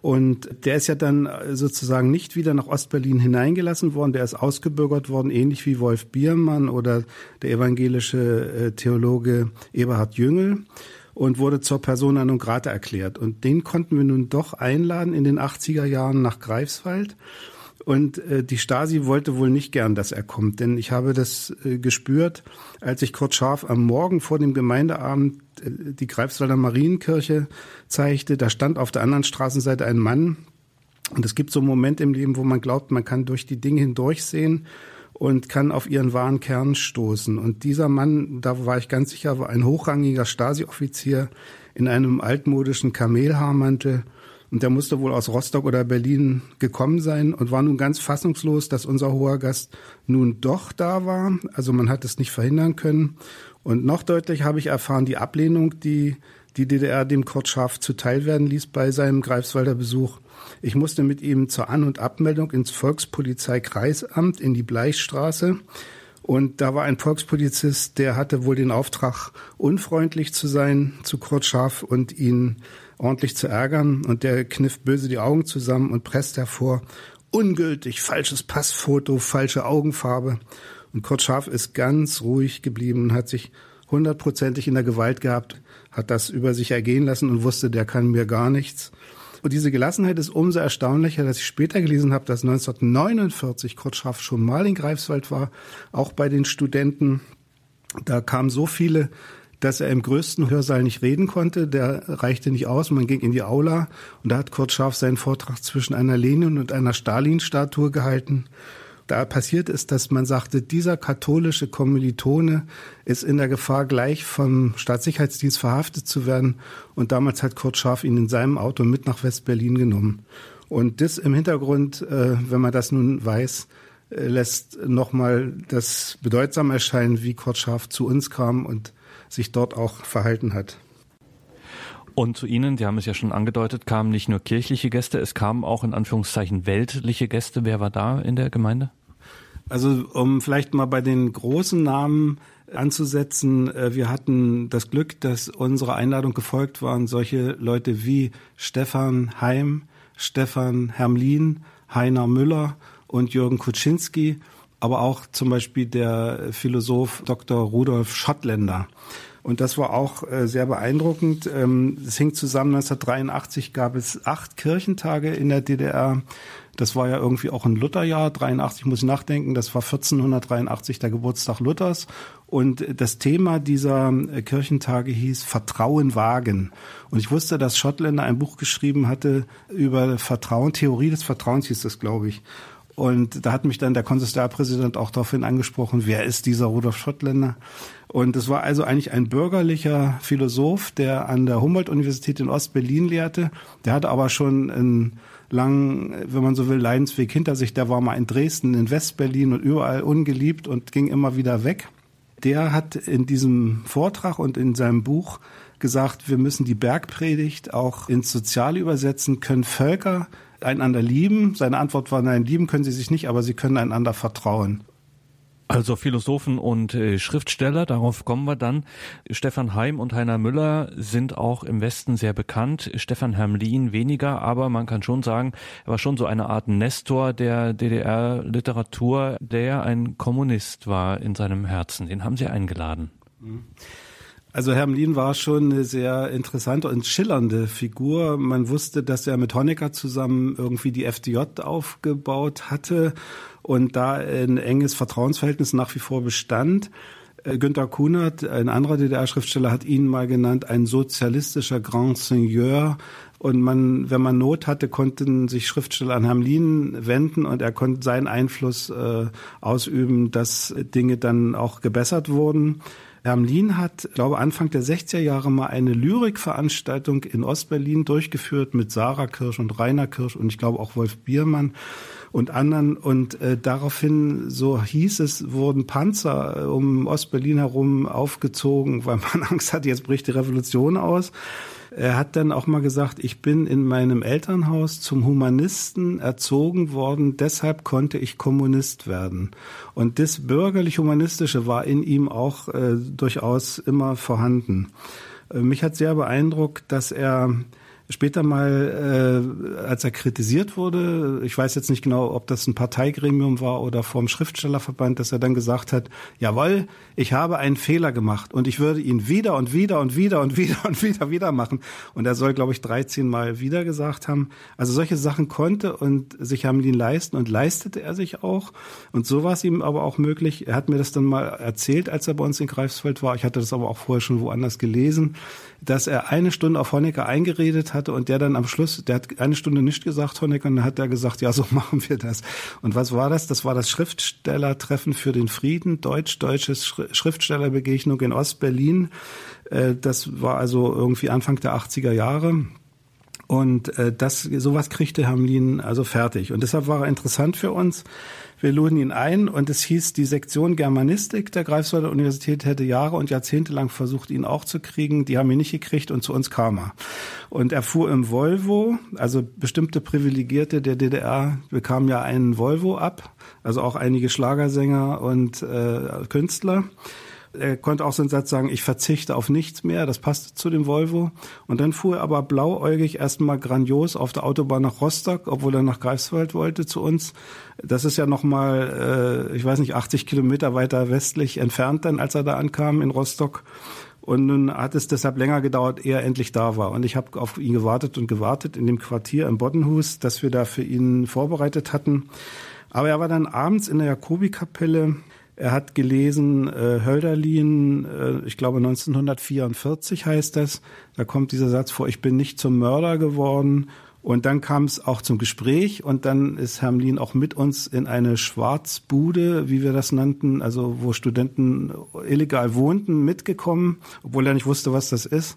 Und der ist ja dann sozusagen nicht wieder nach Ostberlin hineingelassen worden. Der ist ausgebürgert worden, ähnlich wie Wolf Biermann oder der evangelische äh, Theologe Eberhard Jüngel und wurde zur Persona non grata erklärt. Und den konnten wir nun doch einladen in den 80er Jahren nach Greifswald. Und äh, die Stasi wollte wohl nicht gern, dass er kommt, denn ich habe das äh, gespürt, als ich Kurt Scharf am Morgen vor dem Gemeindeabend äh, die Greifswalder Marienkirche zeigte. Da stand auf der anderen Straßenseite ein Mann. Und es gibt so einen Moment im Leben, wo man glaubt, man kann durch die Dinge hindurchsehen und kann auf ihren wahren Kern stoßen. Und dieser Mann, da war ich ganz sicher, war ein hochrangiger Stasi-Offizier in einem altmodischen Kamelhaarmantel und der musste wohl aus Rostock oder Berlin gekommen sein und war nun ganz fassungslos, dass unser hoher Gast nun doch da war. Also man hat es nicht verhindern können. Und noch deutlich habe ich erfahren, die Ablehnung, die die DDR dem Kurt Scharf zuteil werden ließ bei seinem Greifswalder Besuch. Ich musste mit ihm zur An- und Abmeldung ins Volkspolizeikreisamt in die Bleichstraße. Und da war ein Volkspolizist, der hatte wohl den Auftrag, unfreundlich zu sein zu Kurt Scharf und ihn ordentlich zu ärgern und der kniff böse die Augen zusammen und presst hervor, ungültig, falsches Passfoto, falsche Augenfarbe. Und Kurt Scharf ist ganz ruhig geblieben und hat sich hundertprozentig in der Gewalt gehabt, hat das über sich ergehen lassen und wusste, der kann mir gar nichts. Und diese Gelassenheit ist umso erstaunlicher, dass ich später gelesen habe, dass 1949 Kurt Scharf schon mal in Greifswald war, auch bei den Studenten. Da kamen so viele dass er im größten Hörsaal nicht reden konnte. Der reichte nicht aus. Man ging in die Aula und da hat Kurt Scharf seinen Vortrag zwischen einer Lenin und einer Stalin-Statue gehalten. Da passiert ist, dass man sagte, dieser katholische Kommilitone ist in der Gefahr, gleich vom Staatssicherheitsdienst verhaftet zu werden. Und damals hat Kurt Scharf ihn in seinem Auto mit nach West-Berlin genommen. Und das im Hintergrund, äh, wenn man das nun weiß, äh, lässt nochmal das bedeutsam erscheinen, wie Kurt Scharf zu uns kam und sich dort auch verhalten hat. Und zu Ihnen, Sie haben es ja schon angedeutet, kamen nicht nur kirchliche Gäste, es kamen auch in Anführungszeichen weltliche Gäste. Wer war da in der Gemeinde? Also um vielleicht mal bei den großen Namen anzusetzen, äh, wir hatten das Glück, dass unsere Einladung gefolgt waren solche Leute wie Stefan Heim, Stefan Hermlin, Heiner Müller und Jürgen Kuczynski aber auch zum Beispiel der Philosoph Dr. Rudolf Schottländer. Und das war auch äh, sehr beeindruckend. Es ähm, hing zusammen, 1983 gab es acht Kirchentage in der DDR. Das war ja irgendwie auch ein Lutherjahr. 83 muss ich nachdenken. Das war 1483 der Geburtstag Luthers. Und das Thema dieser äh, Kirchentage hieß Vertrauen wagen. Und ich wusste, dass Schottländer ein Buch geschrieben hatte über Vertrauen, Theorie des Vertrauens hieß das, glaube ich. Und da hat mich dann der Konsistorialpräsident auch daraufhin angesprochen, wer ist dieser Rudolf Schottländer? Und es war also eigentlich ein bürgerlicher Philosoph, der an der Humboldt-Universität in Ostberlin lehrte. Der hatte aber schon einen langen, wenn man so will, Leidensweg hinter sich. Der war mal in Dresden, in Westberlin und überall ungeliebt und ging immer wieder weg. Der hat in diesem Vortrag und in seinem Buch gesagt, wir müssen die Bergpredigt auch ins Soziale übersetzen, können Völker einander lieben? Seine Antwort war nein, lieben können sie sich nicht, aber sie können einander vertrauen. Also Philosophen und äh, Schriftsteller, darauf kommen wir dann. Stefan Heim und Heiner Müller sind auch im Westen sehr bekannt. Stefan Hermlin weniger, aber man kann schon sagen, er war schon so eine Art Nestor der DDR-Literatur, der ein Kommunist war in seinem Herzen. Den haben Sie eingeladen. Mhm. Also Hermlin war schon eine sehr interessante und schillernde Figur. Man wusste, dass er mit Honecker zusammen irgendwie die FDJ aufgebaut hatte und da ein enges Vertrauensverhältnis nach wie vor bestand. Äh, Günter Kunert, ein anderer DDR-Schriftsteller, hat ihn mal genannt, ein sozialistischer Grand Seigneur. Und man, wenn man Not hatte, konnten sich Schriftsteller an Hamlin wenden und er konnte seinen Einfluss äh, ausüben, dass Dinge dann auch gebessert wurden. Hermlin hat, glaube Anfang der 60er Jahre mal eine Lyrikveranstaltung in Ostberlin durchgeführt mit Sarah Kirsch und Rainer Kirsch und ich glaube auch Wolf Biermann und anderen. Und äh, daraufhin, so hieß es, wurden Panzer äh, um Ostberlin herum aufgezogen, weil man Angst hat, jetzt bricht die Revolution aus. Er hat dann auch mal gesagt, ich bin in meinem Elternhaus zum Humanisten erzogen worden, deshalb konnte ich Kommunist werden. Und das bürgerlich-humanistische war in ihm auch äh, durchaus immer vorhanden. Äh, mich hat sehr beeindruckt, dass er später mal, äh, als er kritisiert wurde, ich weiß jetzt nicht genau, ob das ein Parteigremium war oder vom Schriftstellerverband, dass er dann gesagt hat, jawohl, ich habe einen Fehler gemacht und ich würde ihn wieder und wieder und wieder und wieder und wieder wieder machen. Und er soll, glaube ich, 13 Mal wieder gesagt haben. Also solche Sachen konnte und sich haben ihn leisten und leistete er sich auch. Und so war es ihm aber auch möglich. Er hat mir das dann mal erzählt, als er bei uns in Greifswald war. Ich hatte das aber auch vorher schon woanders gelesen dass er eine Stunde auf Honecker eingeredet hatte und der dann am Schluss, der hat eine Stunde nicht gesagt, Honecker, und dann hat er gesagt, ja, so machen wir das. Und was war das? Das war das Schriftstellertreffen für den Frieden, deutsch-deutsches Schriftstellerbegegnung in Ostberlin. Äh, das war also irgendwie Anfang der 80er Jahre. Und äh, das, sowas kriegte Hamlin also fertig. Und deshalb war er interessant für uns. Wir luden ihn ein und es hieß, die Sektion Germanistik der Greifswalder Universität hätte Jahre und Jahrzehnte lang versucht, ihn auch zu kriegen. Die haben ihn nicht gekriegt und zu uns kam er. Und er fuhr im Volvo, also bestimmte Privilegierte der DDR bekamen ja einen Volvo ab, also auch einige Schlagersänger und äh, Künstler. Er konnte auch so einen Satz sagen, ich verzichte auf nichts mehr, das passte zu dem Volvo. Und dann fuhr er aber blauäugig erstmal grandios auf der Autobahn nach Rostock, obwohl er nach Greifswald wollte zu uns. Das ist ja nochmal, äh, ich weiß nicht, 80 Kilometer weiter westlich entfernt dann, als er da ankam in Rostock. Und nun hat es deshalb länger gedauert, ehe er endlich da war. Und ich habe auf ihn gewartet und gewartet in dem Quartier im Boddenhus, das wir da für ihn vorbereitet hatten. Aber er war dann abends in der Jakobikapelle er hat gelesen äh, Hölderlin, äh, ich glaube 1944 heißt das. Da kommt dieser Satz vor, ich bin nicht zum Mörder geworden. Und dann kam es auch zum Gespräch und dann ist Hermlin auch mit uns in eine Schwarzbude, wie wir das nannten, also wo Studenten illegal wohnten, mitgekommen, obwohl er nicht wusste, was das ist.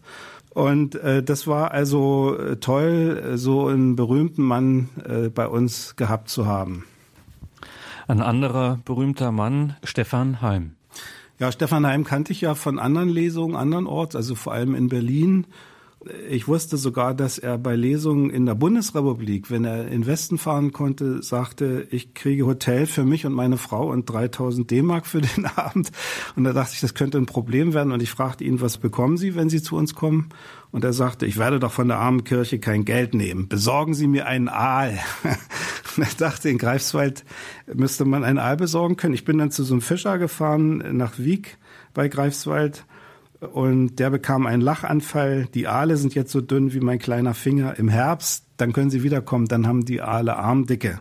Und äh, das war also äh, toll, so einen berühmten Mann äh, bei uns gehabt zu haben. Ein anderer berühmter Mann, Stefan Heim. Ja, Stefan Heim kannte ich ja von anderen Lesungen andernorts, also vor allem in Berlin. Ich wusste sogar, dass er bei Lesungen in der Bundesrepublik, wenn er in Westen fahren konnte, sagte, ich kriege Hotel für mich und meine Frau und 3000 D-Mark für den Abend. Und da dachte ich, das könnte ein Problem werden. Und ich fragte ihn, was bekommen Sie, wenn Sie zu uns kommen? Und er sagte, ich werde doch von der armen Kirche kein Geld nehmen. Besorgen Sie mir einen Aal. Und er dachte, in Greifswald müsste man einen Aal besorgen können. Ich bin dann zu so einem Fischer gefahren nach Wieg bei Greifswald und der bekam einen Lachanfall. Die Aale sind jetzt so dünn wie mein kleiner Finger. Im Herbst, dann können sie wiederkommen, dann haben die Aale Armdicke.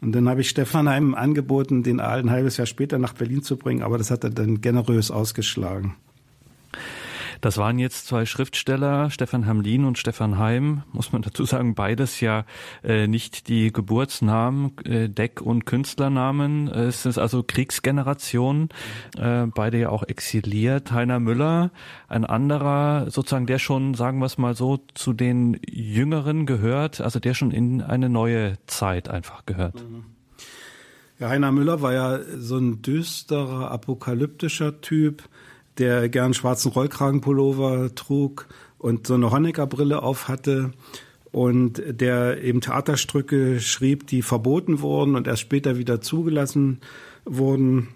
Und dann habe ich Stefan einem angeboten, den Aal ein halbes Jahr später nach Berlin zu bringen, aber das hat er dann generös ausgeschlagen. Das waren jetzt zwei Schriftsteller, Stefan Hamlin und Stefan Heim, muss man dazu sagen, beides ja äh, nicht die Geburtsnamen, äh, Deck- und Künstlernamen. Es ist also Kriegsgeneration, äh, beide ja auch exiliert. Heiner Müller, ein anderer, sozusagen, der schon, sagen wir es mal so, zu den Jüngeren gehört, also der schon in eine neue Zeit einfach gehört. Mhm. Ja, Heiner Müller war ja so ein düsterer, apokalyptischer Typ, der gern schwarzen Rollkragenpullover trug und so eine Honecker-Brille auf hatte und der eben Theaterstücke schrieb, die verboten wurden und erst später wieder zugelassen wurden.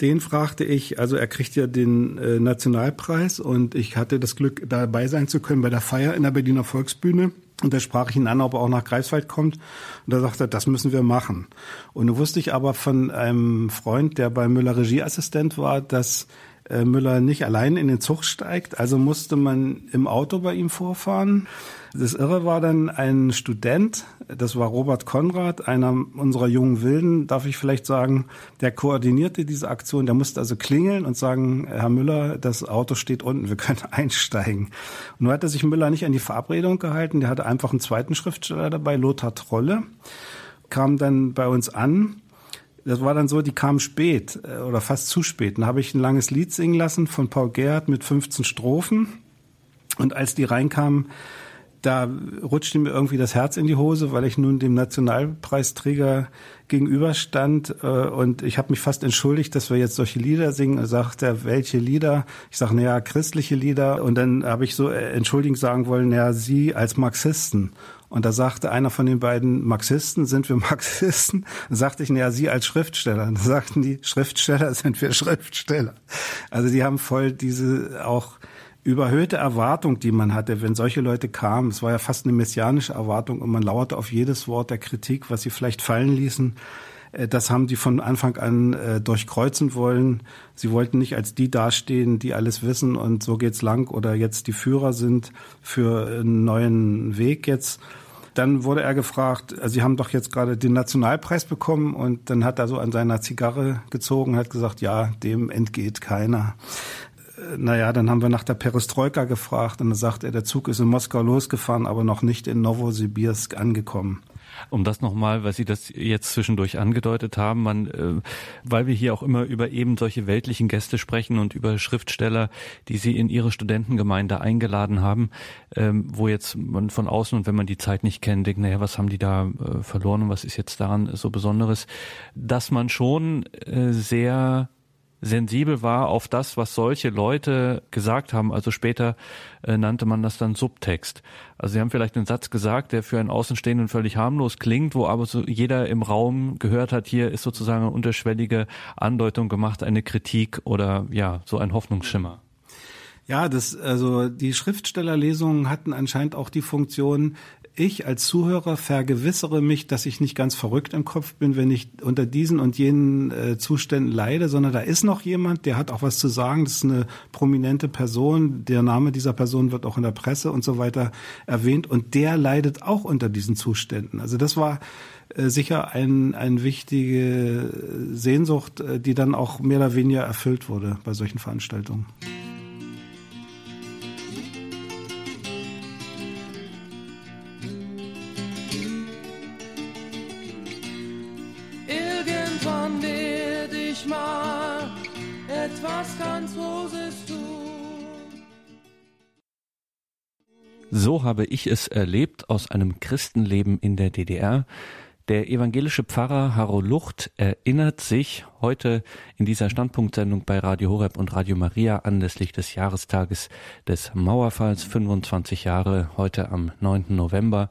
Den fragte ich, also er kriegt ja den äh, Nationalpreis und ich hatte das Glück, dabei sein zu können bei der Feier in der Berliner Volksbühne. Und da sprach ich ihn an, ob er auch nach Greifswald kommt. Und da sagte er, das müssen wir machen. Und nun wusste ich aber von einem Freund, der bei Müller Regieassistent war, dass äh, Müller nicht allein in den Zug steigt. Also musste man im Auto bei ihm vorfahren. Das Irre war dann ein Student, das war Robert Konrad, einer unserer jungen Wilden, darf ich vielleicht sagen, der koordinierte diese Aktion. Der musste also klingeln und sagen, Herr Müller, das Auto steht unten, wir können einsteigen. Und nun hatte sich Müller nicht an die Verabredung gehalten, der hatte einfach einen zweiten Schriftsteller dabei, Lothar Trolle, kam dann bei uns an das war dann so, die kamen spät äh, oder fast zu spät. Dann habe ich ein langes Lied singen lassen von Paul Gerhardt mit 15 Strophen. Und als die reinkamen, da rutschte mir irgendwie das Herz in die Hose, weil ich nun dem Nationalpreisträger gegenüberstand äh, und ich habe mich fast entschuldigt, dass wir jetzt solche Lieder singen. Er sagt er, welche Lieder? Ich sage, naja, christliche Lieder. Und dann habe ich so äh, entschuldigend sagen wollen, ja, Sie als Marxisten. Und da sagte einer von den beiden Marxisten, sind wir Marxisten? Da sagte ich, naja, Sie als Schriftsteller. Und da sagten die, Schriftsteller sind wir Schriftsteller. Also die haben voll diese auch überhöhte Erwartung, die man hatte, wenn solche Leute kamen. Es war ja fast eine messianische Erwartung und man lauerte auf jedes Wort der Kritik, was sie vielleicht fallen ließen. Äh, das haben die von Anfang an äh, durchkreuzen wollen. Sie wollten nicht als die dastehen, die alles wissen und so geht's lang oder jetzt die Führer sind für einen neuen Weg jetzt. Dann wurde er gefragt, also Sie haben doch jetzt gerade den Nationalpreis bekommen und dann hat er so an seiner Zigarre gezogen, hat gesagt, ja, dem entgeht keiner. Äh, naja, dann haben wir nach der Perestroika gefragt und dann sagt er, der Zug ist in Moskau losgefahren, aber noch nicht in Novosibirsk angekommen. Um das nochmal, weil Sie das jetzt zwischendurch angedeutet haben, man, äh, weil wir hier auch immer über eben solche weltlichen Gäste sprechen und über Schriftsteller, die Sie in Ihre Studentengemeinde eingeladen haben, ähm, wo jetzt man von außen und wenn man die Zeit nicht kennt, denkt, naja, was haben die da äh, verloren und was ist jetzt daran so Besonderes, dass man schon äh, sehr sensibel war auf das, was solche Leute gesagt haben. Also später äh, nannte man das dann Subtext. Also sie haben vielleicht einen Satz gesagt, der für einen Außenstehenden völlig harmlos klingt, wo aber so jeder im Raum gehört hat, hier ist sozusagen eine unterschwellige Andeutung gemacht, eine Kritik oder ja, so ein Hoffnungsschimmer. Ja, das, also die Schriftstellerlesungen hatten anscheinend auch die Funktion, ich als Zuhörer vergewissere mich, dass ich nicht ganz verrückt im Kopf bin, wenn ich unter diesen und jenen äh, Zuständen leide, sondern da ist noch jemand, der hat auch was zu sagen. Das ist eine prominente Person. Der Name dieser Person wird auch in der Presse und so weiter erwähnt und der leidet auch unter diesen Zuständen. Also das war äh, sicher ein, eine wichtige Sehnsucht, äh, die dann auch mehr oder weniger erfüllt wurde bei solchen Veranstaltungen. So habe ich es erlebt aus einem Christenleben in der DDR. Der evangelische Pfarrer Harro Lucht erinnert sich heute in dieser Standpunktsendung bei Radio Horeb und Radio Maria anlässlich des Jahrestages des Mauerfalls 25 Jahre heute am 9. November.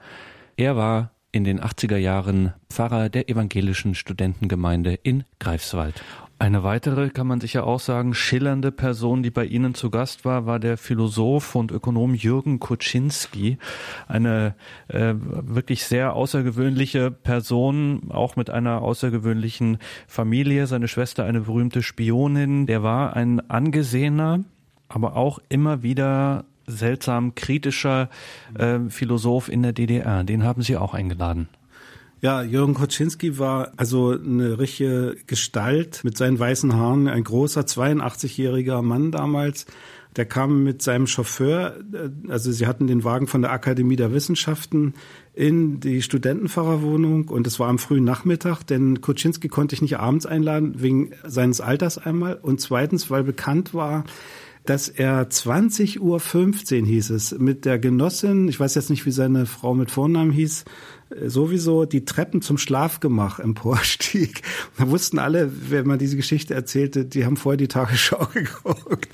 Er war in den 80er Jahren Pfarrer der evangelischen Studentengemeinde in Greifswald. Eine weitere, kann man sicher auch sagen, schillernde Person, die bei Ihnen zu Gast war, war der Philosoph und Ökonom Jürgen Kuczynski. Eine äh, wirklich sehr außergewöhnliche Person, auch mit einer außergewöhnlichen Familie. Seine Schwester eine berühmte Spionin. Der war ein angesehener, aber auch immer wieder seltsam kritischer äh, Philosoph in der DDR. Den haben Sie auch eingeladen. Ja, Jürgen Koczynski war also eine richtige Gestalt mit seinen weißen Haaren, ein großer 82-jähriger Mann damals. Der kam mit seinem Chauffeur, äh, also sie hatten den Wagen von der Akademie der Wissenschaften in die Studentenfahrerwohnung. Und es war am frühen Nachmittag, denn Koczynski konnte ich nicht abends einladen, wegen seines Alters einmal. Und zweitens, weil bekannt war, dass er 20 Uhr 15 hieß es mit der Genossin, ich weiß jetzt nicht, wie seine Frau mit Vornamen hieß, sowieso die Treppen zum Schlafgemach emporstieg. Da wussten alle, wenn man diese Geschichte erzählte, die haben vorher die Tagesschau geguckt.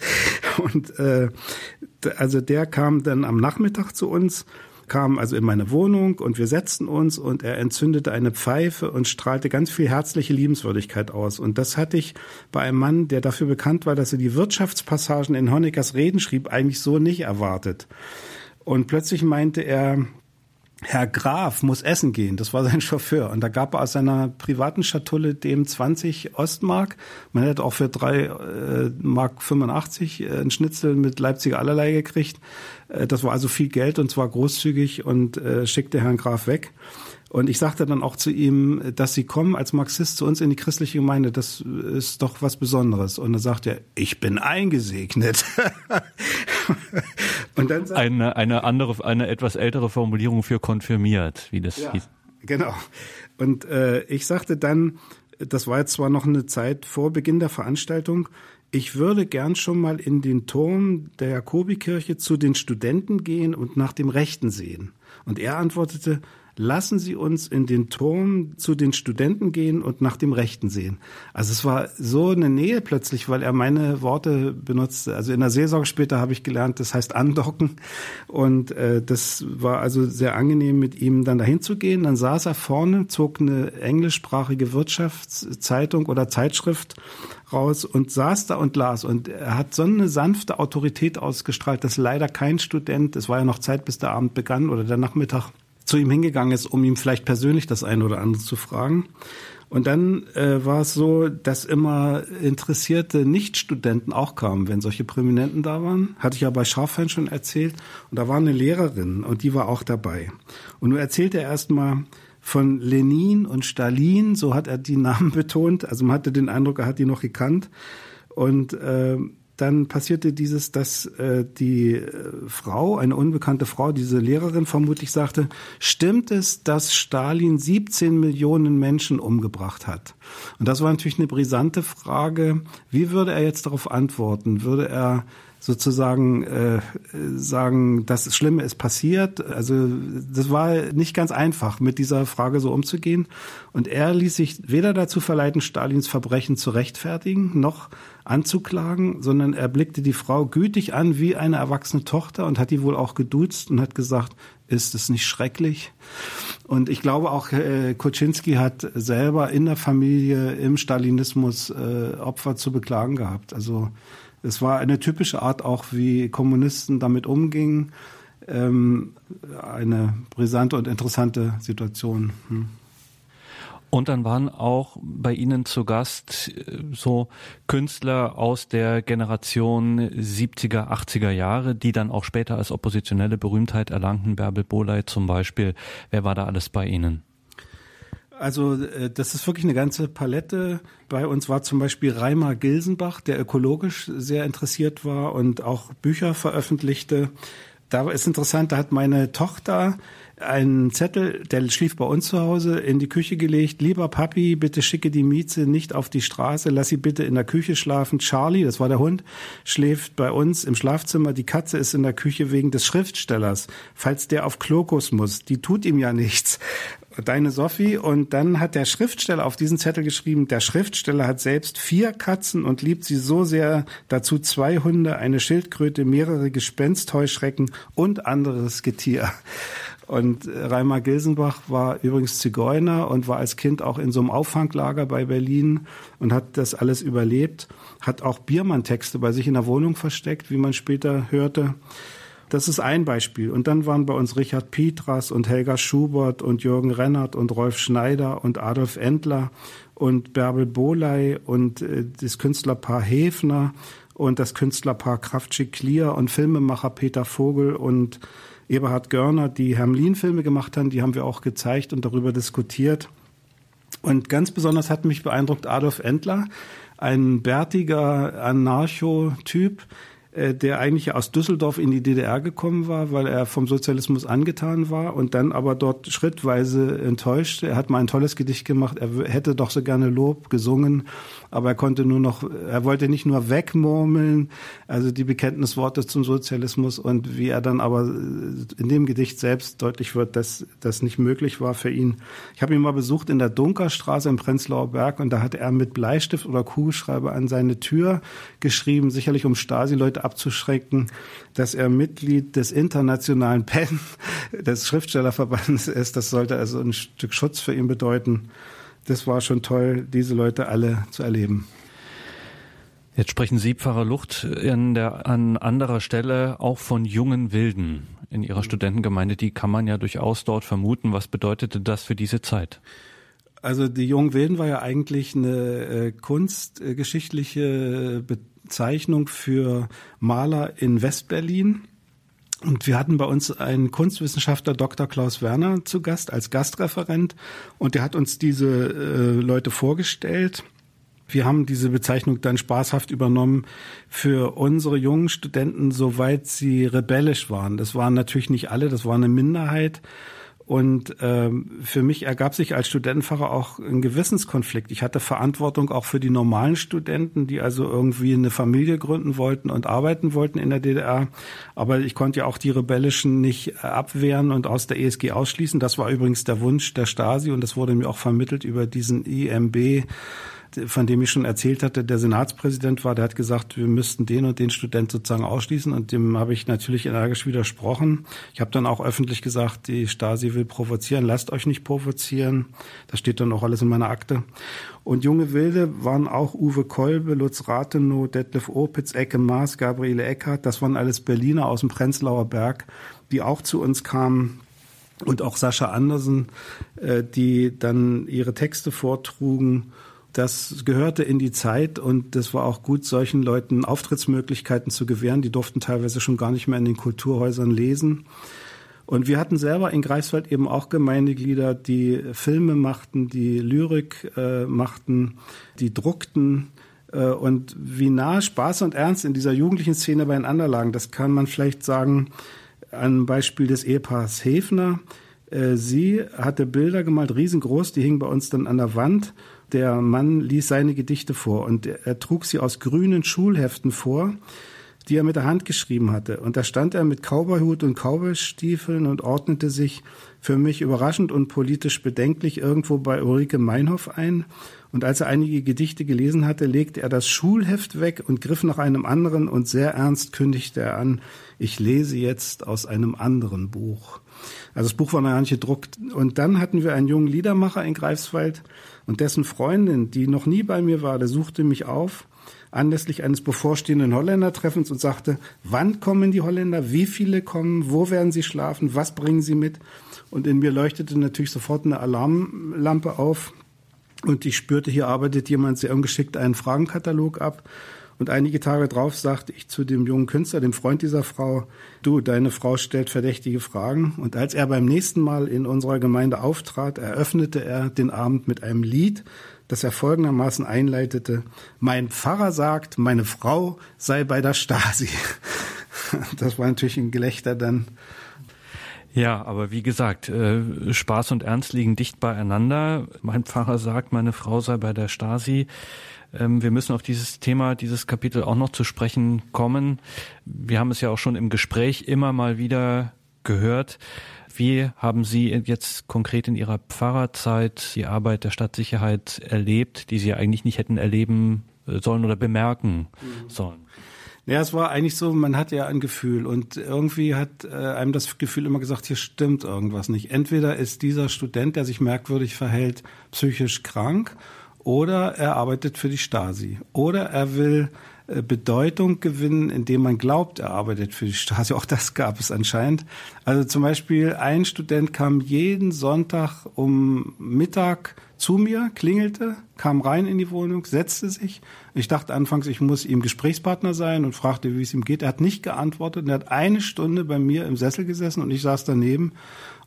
Und äh, also der kam dann am Nachmittag zu uns kam also in meine Wohnung und wir setzten uns und er entzündete eine Pfeife und strahlte ganz viel herzliche Liebenswürdigkeit aus. Und das hatte ich bei einem Mann, der dafür bekannt war, dass er die Wirtschaftspassagen in Honeckers Reden schrieb, eigentlich so nicht erwartet. Und plötzlich meinte er, Herr Graf muss essen gehen. Das war sein Chauffeur. Und da gab er aus seiner privaten Schatulle dem 20 Ostmark. Man hätte auch für drei äh, Mark 85 äh, ein Schnitzel mit Leipziger allerlei gekriegt. Äh, das war also viel Geld und zwar großzügig und äh, schickte Herrn Graf weg. Und ich sagte dann auch zu ihm, dass Sie kommen als Marxist zu uns in die christliche Gemeinde, das ist doch was Besonderes. Und dann sagt er, ich bin eingesegnet. Und dann sagt, eine, eine andere, eine etwas ältere Formulierung für konfirmiert, wie das ja, hieß. Genau. Und äh, ich sagte dann, das war jetzt zwar noch eine Zeit vor Beginn der Veranstaltung, ich würde gern schon mal in den Turm der Jakobikirche zu den Studenten gehen und nach dem Rechten sehen. Und er antwortete, lassen Sie uns in den Turm zu den Studenten gehen und nach dem Rechten sehen. Also es war so eine Nähe plötzlich, weil er meine Worte benutzte. Also in der Seelsorge später habe ich gelernt, das heißt andocken. Und äh, das war also sehr angenehm, mit ihm dann dahin zu gehen. Dann saß er vorne, zog eine englischsprachige Wirtschaftszeitung oder Zeitschrift raus und saß da und las. Und er hat so eine sanfte Autorität ausgestrahlt, dass leider kein Student, es war ja noch Zeit, bis der Abend begann oder der Nachmittag, zu ihm hingegangen ist, um ihm vielleicht persönlich das eine oder andere zu fragen. Und dann äh, war es so, dass immer interessierte Nichtstudenten auch kamen, wenn solche Prominenten da waren. Hatte ich ja bei Scharfein schon erzählt. Und da war eine Lehrerin und die war auch dabei. Und nun erzählte er erst mal von Lenin und Stalin, so hat er die Namen betont. Also man hatte den Eindruck, er hat die noch gekannt. Und äh, dann passierte dieses, dass äh, die äh, Frau, eine unbekannte Frau, diese Lehrerin vermutlich sagte, stimmt es, dass Stalin 17 Millionen Menschen umgebracht hat? Und das war natürlich eine brisante Frage. Wie würde er jetzt darauf antworten? Würde er sozusagen äh, sagen, das Schlimme ist passiert. Also das war nicht ganz einfach, mit dieser Frage so umzugehen. Und er ließ sich weder dazu verleiten, Stalins Verbrechen zu rechtfertigen, noch anzuklagen, sondern er blickte die Frau gütig an wie eine erwachsene Tochter und hat die wohl auch geduzt und hat gesagt, ist es nicht schrecklich? Und ich glaube auch, äh, Kuczynski hat selber in der Familie im Stalinismus äh, Opfer zu beklagen gehabt. Also es war eine typische Art auch, wie Kommunisten damit umgingen. Ähm, eine brisante und interessante Situation. Hm. Und dann waren auch bei Ihnen zu Gast äh, so Künstler aus der Generation 70er, 80er Jahre, die dann auch später als oppositionelle Berühmtheit erlangten. Bärbel Boley zum Beispiel. Wer war da alles bei Ihnen? Also äh, das ist wirklich eine ganze Palette. Bei uns war zum Beispiel Reimer Gilsenbach, der ökologisch sehr interessiert war und auch Bücher veröffentlichte. Da ist interessant, da hat meine Tochter einen Zettel, der schlief bei uns zu Hause, in die Küche gelegt. Lieber Papi, bitte schicke die Mieze nicht auf die Straße, lass sie bitte in der Küche schlafen. Charlie, das war der Hund, schläft bei uns im Schlafzimmer. Die Katze ist in der Küche wegen des Schriftstellers. Falls der auf Klokus muss, die tut ihm ja nichts deine Sophie. Und dann hat der Schriftsteller auf diesen Zettel geschrieben, der Schriftsteller hat selbst vier Katzen und liebt sie so sehr, dazu zwei Hunde, eine Schildkröte, mehrere Gespenstheuschrecken und anderes Getier. Und Reimer Gilsenbach war übrigens Zigeuner und war als Kind auch in so einem Auffanglager bei Berlin und hat das alles überlebt, hat auch Biermann-Texte bei sich in der Wohnung versteckt, wie man später hörte. Das ist ein Beispiel. Und dann waren bei uns Richard Pietras und Helga Schubert und Jürgen Rennert und Rolf Schneider und Adolf Endler und Bärbel Boley und äh, das Künstlerpaar Hefner und das Künstlerpaar Kraftschick Clear und Filmemacher Peter Vogel und Eberhard Görner, die Hermlin-Filme gemacht haben, die haben wir auch gezeigt und darüber diskutiert. Und ganz besonders hat mich beeindruckt Adolf Endler, ein bärtiger Anarcho-Typ, der eigentlich aus Düsseldorf in die DDR gekommen war, weil er vom Sozialismus angetan war und dann aber dort schrittweise enttäuscht. Er hat mal ein tolles Gedicht gemacht, er hätte doch so gerne Lob gesungen, aber er konnte nur noch, er wollte nicht nur wegmurmeln, also die Bekenntnisworte zum Sozialismus und wie er dann aber in dem Gedicht selbst deutlich wird, dass das nicht möglich war für ihn. Ich habe ihn mal besucht in der Dunkerstraße im Prenzlauer Berg und da hat er mit Bleistift oder Kugelschreiber an seine Tür geschrieben, sicherlich um Stasi-Leute abzuschrecken, dass er Mitglied des internationalen PEN, des Schriftstellerverbandes ist. Das sollte also ein Stück Schutz für ihn bedeuten. Das war schon toll, diese Leute alle zu erleben. Jetzt sprechen Sie, Pfarrer Lucht, in der, an anderer Stelle auch von jungen Wilden in Ihrer Studentengemeinde. Die kann man ja durchaus dort vermuten. Was bedeutete das für diese Zeit? Also die Jungen Wilden war ja eigentlich eine äh, kunstgeschichtliche Bezeichnung für Maler in Westberlin. Und wir hatten bei uns einen Kunstwissenschaftler, Dr. Klaus Werner, zu Gast als Gastreferent. Und der hat uns diese äh, Leute vorgestellt. Wir haben diese Bezeichnung dann spaßhaft übernommen für unsere jungen Studenten, soweit sie rebellisch waren. Das waren natürlich nicht alle, das war eine Minderheit. Und ähm, für mich ergab sich als Studentenpfarrer auch ein Gewissenskonflikt. Ich hatte Verantwortung auch für die normalen Studenten, die also irgendwie eine Familie gründen wollten und arbeiten wollten in der DDR. Aber ich konnte ja auch die Rebellischen nicht abwehren und aus der ESG ausschließen. Das war übrigens der Wunsch der Stasi und das wurde mir auch vermittelt über diesen IMB von dem ich schon erzählt hatte, der Senatspräsident war, der hat gesagt, wir müssten den und den Student sozusagen ausschließen und dem habe ich natürlich energisch widersprochen. Ich habe dann auch öffentlich gesagt, die Stasi will provozieren, lasst euch nicht provozieren. Das steht dann auch alles in meiner Akte. Und junge Wilde waren auch Uwe Kolbe, Lutz Rathenow, Detlef Opitz, Ecke Maas, Gabriele Eckhardt. Das waren alles Berliner aus dem Prenzlauer Berg, die auch zu uns kamen und auch Sascha Andersen, äh, die dann ihre Texte vortrugen das gehörte in die Zeit und das war auch gut, solchen Leuten Auftrittsmöglichkeiten zu gewähren. Die durften teilweise schon gar nicht mehr in den Kulturhäusern lesen. Und wir hatten selber in Greifswald eben auch Gemeindeglieder, die Filme machten, die Lyrik äh, machten, die druckten. Äh, und wie nah Spaß und Ernst in dieser jugendlichen Szene beieinander lagen, das kann man vielleicht sagen an Beispiel des Ehepaars Hefner. Äh, sie hatte Bilder gemalt, riesengroß, die hingen bei uns dann an der Wand der Mann ließ seine Gedichte vor und er trug sie aus grünen Schulheften vor, die er mit der Hand geschrieben hatte. Und da stand er mit Cowboyhut und Cowboystiefeln und ordnete sich für mich überraschend und politisch bedenklich irgendwo bei Ulrike Meinhoff ein. Und als er einige Gedichte gelesen hatte, legte er das Schulheft weg und griff nach einem anderen und sehr ernst kündigte er an, ich lese jetzt aus einem anderen Buch. Also das Buch war noch nicht gedruckt. Und dann hatten wir einen jungen Liedermacher in Greifswald, und dessen Freundin, die noch nie bei mir war, der suchte mich auf anlässlich eines bevorstehenden Holländertreffens und sagte, wann kommen die Holländer, wie viele kommen, wo werden sie schlafen, was bringen sie mit? Und in mir leuchtete natürlich sofort eine Alarmlampe auf und ich spürte, hier arbeitet jemand sehr ungeschickt einen Fragenkatalog ab. Und einige Tage drauf sagte ich zu dem jungen Künstler, dem Freund dieser Frau, du, deine Frau stellt verdächtige Fragen. Und als er beim nächsten Mal in unserer Gemeinde auftrat, eröffnete er den Abend mit einem Lied, das er folgendermaßen einleitete. Mein Pfarrer sagt, meine Frau sei bei der Stasi. Das war natürlich ein Gelächter dann. Ja, aber wie gesagt, äh, Spaß und Ernst liegen dicht beieinander. Mein Pfarrer sagt, meine Frau sei bei der Stasi. Ähm, wir müssen auf dieses Thema, dieses Kapitel auch noch zu sprechen kommen. Wir haben es ja auch schon im Gespräch immer mal wieder gehört. Wie haben Sie jetzt konkret in Ihrer Pfarrerzeit die Arbeit der Stadtsicherheit erlebt, die Sie eigentlich nicht hätten erleben äh, sollen oder bemerken mhm. sollen? Ja, es war eigentlich so, man hat ja ein Gefühl und irgendwie hat äh, einem das Gefühl immer gesagt, hier stimmt irgendwas nicht. Entweder ist dieser Student, der sich merkwürdig verhält, psychisch krank oder er arbeitet für die Stasi oder er will äh, Bedeutung gewinnen, indem man glaubt, er arbeitet für die Stasi. Auch das gab es anscheinend. Also zum Beispiel ein Student kam jeden Sonntag um Mittag zu mir, klingelte, kam rein in die Wohnung, setzte sich. Ich dachte anfangs, ich muss ihm Gesprächspartner sein und fragte, wie es ihm geht. Er hat nicht geantwortet. Er hat eine Stunde bei mir im Sessel gesessen und ich saß daneben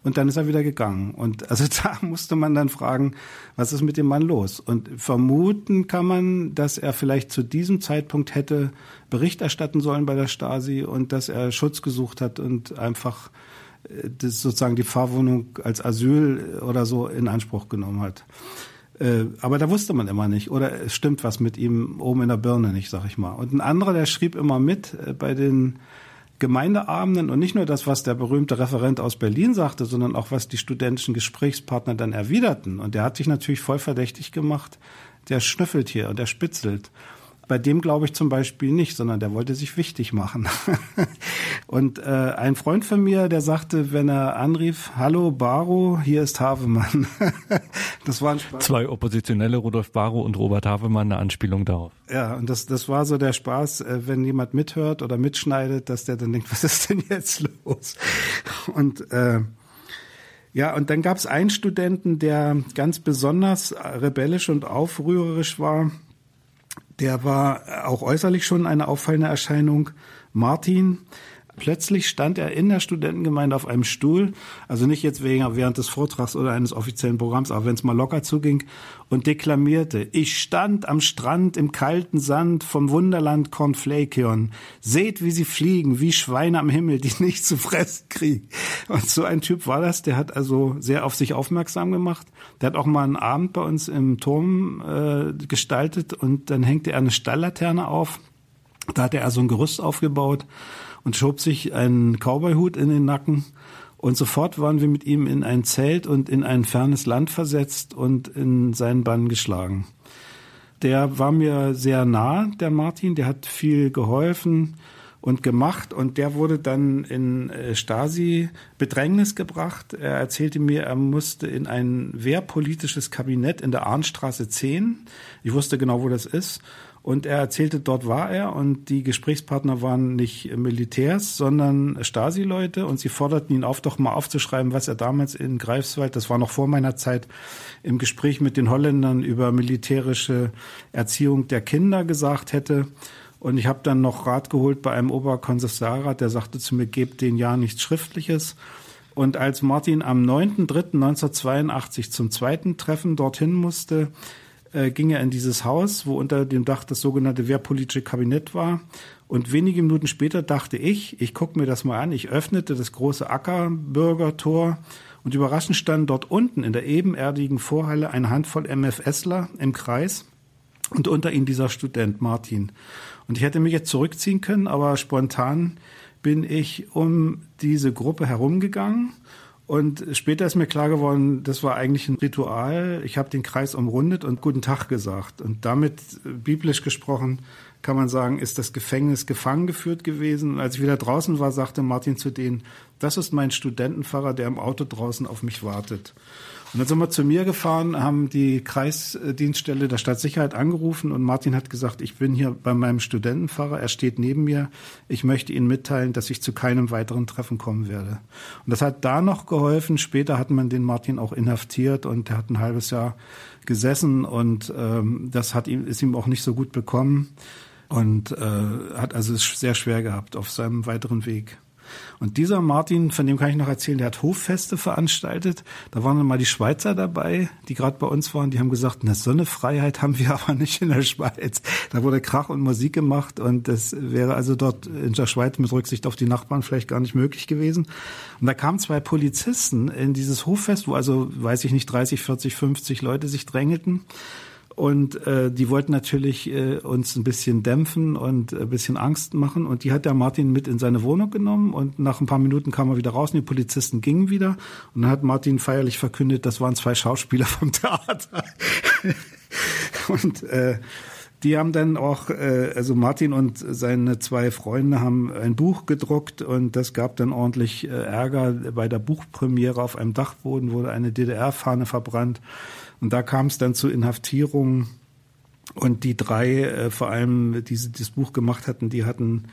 und dann ist er wieder gegangen. Und also da musste man dann fragen, was ist mit dem Mann los? Und vermuten kann man, dass er vielleicht zu diesem Zeitpunkt hätte Bericht erstatten sollen bei der Stasi und dass er Schutz gesucht hat und einfach äh, das sozusagen die Fahrwohnung als Asyl oder so in Anspruch genommen hat. Äh, aber da wusste man immer nicht. Oder es stimmt was mit ihm oben in der Birne nicht, sag ich mal. Und ein anderer, der schrieb immer mit äh, bei den Gemeindeabenden und nicht nur das, was der berühmte Referent aus Berlin sagte, sondern auch was die studentischen Gesprächspartner dann erwiderten. Und der hat sich natürlich voll verdächtig gemacht. Der schnüffelt hier und der spitzelt. Bei dem glaube ich zum Beispiel nicht, sondern der wollte sich wichtig machen. und äh, ein Freund von mir, der sagte, wenn er anrief, Hallo Baro, hier ist Havemann. das waren zwei Oppositionelle, Rudolf Baro und Robert Havemann, eine Anspielung darauf. Ja, und das, das war so der Spaß, äh, wenn jemand mithört oder mitschneidet, dass der dann denkt, was ist denn jetzt los? Und äh, ja, und dann gab es einen Studenten, der ganz besonders rebellisch und aufrührerisch war der war auch äußerlich schon eine auffallende Erscheinung. Martin, Plötzlich stand er in der Studentengemeinde auf einem Stuhl, also nicht jetzt wegen während des Vortrags oder eines offiziellen Programms, aber wenn es mal locker zuging, und deklamierte, ich stand am Strand im kalten Sand vom Wunderland Cornflakeon. Seht, wie sie fliegen, wie Schweine am Himmel, die nicht zu fressen kriegen. Und so ein Typ war das, der hat also sehr auf sich aufmerksam gemacht. Der hat auch mal einen Abend bei uns im Turm äh, gestaltet und dann hängte er eine Stalllaterne auf. Da hat er also ein Gerüst aufgebaut und schob sich einen Cowboyhut in den Nacken. Und sofort waren wir mit ihm in ein Zelt und in ein fernes Land versetzt und in seinen Bann geschlagen. Der war mir sehr nah, der Martin, der hat viel geholfen und gemacht und der wurde dann in äh, Stasi Bedrängnis gebracht. Er erzählte mir, er musste in ein wehrpolitisches Kabinett in der Arnstraße 10. Ich wusste genau, wo das ist. Und er erzählte, dort war er und die Gesprächspartner waren nicht Militärs, sondern Stasi-Leute und sie forderten ihn auf, doch mal aufzuschreiben, was er damals in Greifswald, das war noch vor meiner Zeit, im Gespräch mit den Holländern über militärische Erziehung der Kinder gesagt hätte. Und ich habe dann noch Rat geholt bei einem Oberkommissariat, der sagte zu mir, gebt den Jahr nichts Schriftliches. Und als Martin am 9.3.1982 zum zweiten Treffen dorthin musste, äh, ging er in dieses Haus, wo unter dem Dach das sogenannte Wehrpolitische Kabinett war. Und wenige Minuten später dachte ich, ich gucke mir das mal an. Ich öffnete das große Ackerbürgertor und überraschend stand dort unten in der ebenerdigen Vorhalle eine Handvoll MFSler im Kreis und unter ihnen dieser Student Martin. Und ich hätte mich jetzt zurückziehen können, aber spontan bin ich um diese Gruppe herumgegangen und später ist mir klar geworden, das war eigentlich ein Ritual. Ich habe den Kreis umrundet und guten Tag gesagt. Und damit, äh, biblisch gesprochen, kann man sagen, ist das Gefängnis gefangen geführt gewesen. Und als ich wieder draußen war, sagte Martin zu denen, das ist mein Studentenfahrer, der im Auto draußen auf mich wartet. Und dann sind wir zu mir gefahren, haben die Kreisdienststelle der Stadtsicherheit angerufen und Martin hat gesagt, ich bin hier bei meinem Studentenfahrer, er steht neben mir, ich möchte Ihnen mitteilen, dass ich zu keinem weiteren Treffen kommen werde. Und das hat da noch geholfen. Später hat man den Martin auch inhaftiert und er hat ein halbes Jahr gesessen und ähm, das hat ihm, ist ihm auch nicht so gut bekommen und äh, hat also es sehr schwer gehabt auf seinem weiteren Weg. Und dieser Martin, von dem kann ich noch erzählen, der hat Hoffeste veranstaltet. Da waren dann mal die Schweizer dabei, die gerade bei uns waren. Die haben gesagt, eine Freiheit haben wir aber nicht in der Schweiz. Da wurde Krach und Musik gemacht und das wäre also dort in der Schweiz mit Rücksicht auf die Nachbarn vielleicht gar nicht möglich gewesen. Und da kamen zwei Polizisten in dieses Hoffest, wo also, weiß ich nicht, 30, 40, 50 Leute sich drängelten. Und äh, die wollten natürlich äh, uns ein bisschen dämpfen und ein bisschen Angst machen. Und die hat der Martin mit in seine Wohnung genommen. Und nach ein paar Minuten kam er wieder raus und die Polizisten gingen wieder. Und dann hat Martin feierlich verkündet, das waren zwei Schauspieler vom Theater. und äh, die haben dann auch, äh, also Martin und seine zwei Freunde haben ein Buch gedruckt und das gab dann ordentlich äh, Ärger. Bei der Buchpremiere auf einem Dachboden wurde eine DDR-Fahne verbrannt. Und da kam es dann zu Inhaftierungen. Und die drei, äh, vor allem, die das Buch gemacht hatten, die hatten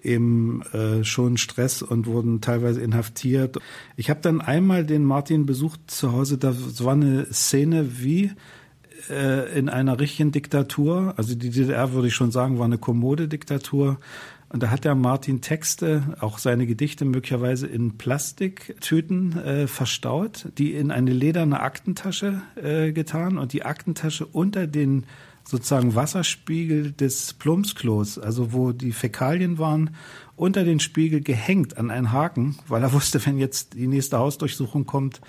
eben äh, schon Stress und wurden teilweise inhaftiert. Ich habe dann einmal den Martin besucht zu Hause. Da war eine Szene wie äh, in einer richtigen Diktatur. Also die DDR würde ich schon sagen, war eine kommode Diktatur. Und da hat der Martin Texte, auch seine Gedichte möglicherweise in Plastiktüten äh, verstaut, die in eine lederne Aktentasche äh, getan und die Aktentasche unter den sozusagen Wasserspiegel des Plumpsklos, also wo die Fäkalien waren, unter den Spiegel gehängt an einen Haken, weil er wusste, wenn jetzt die nächste Hausdurchsuchung kommt,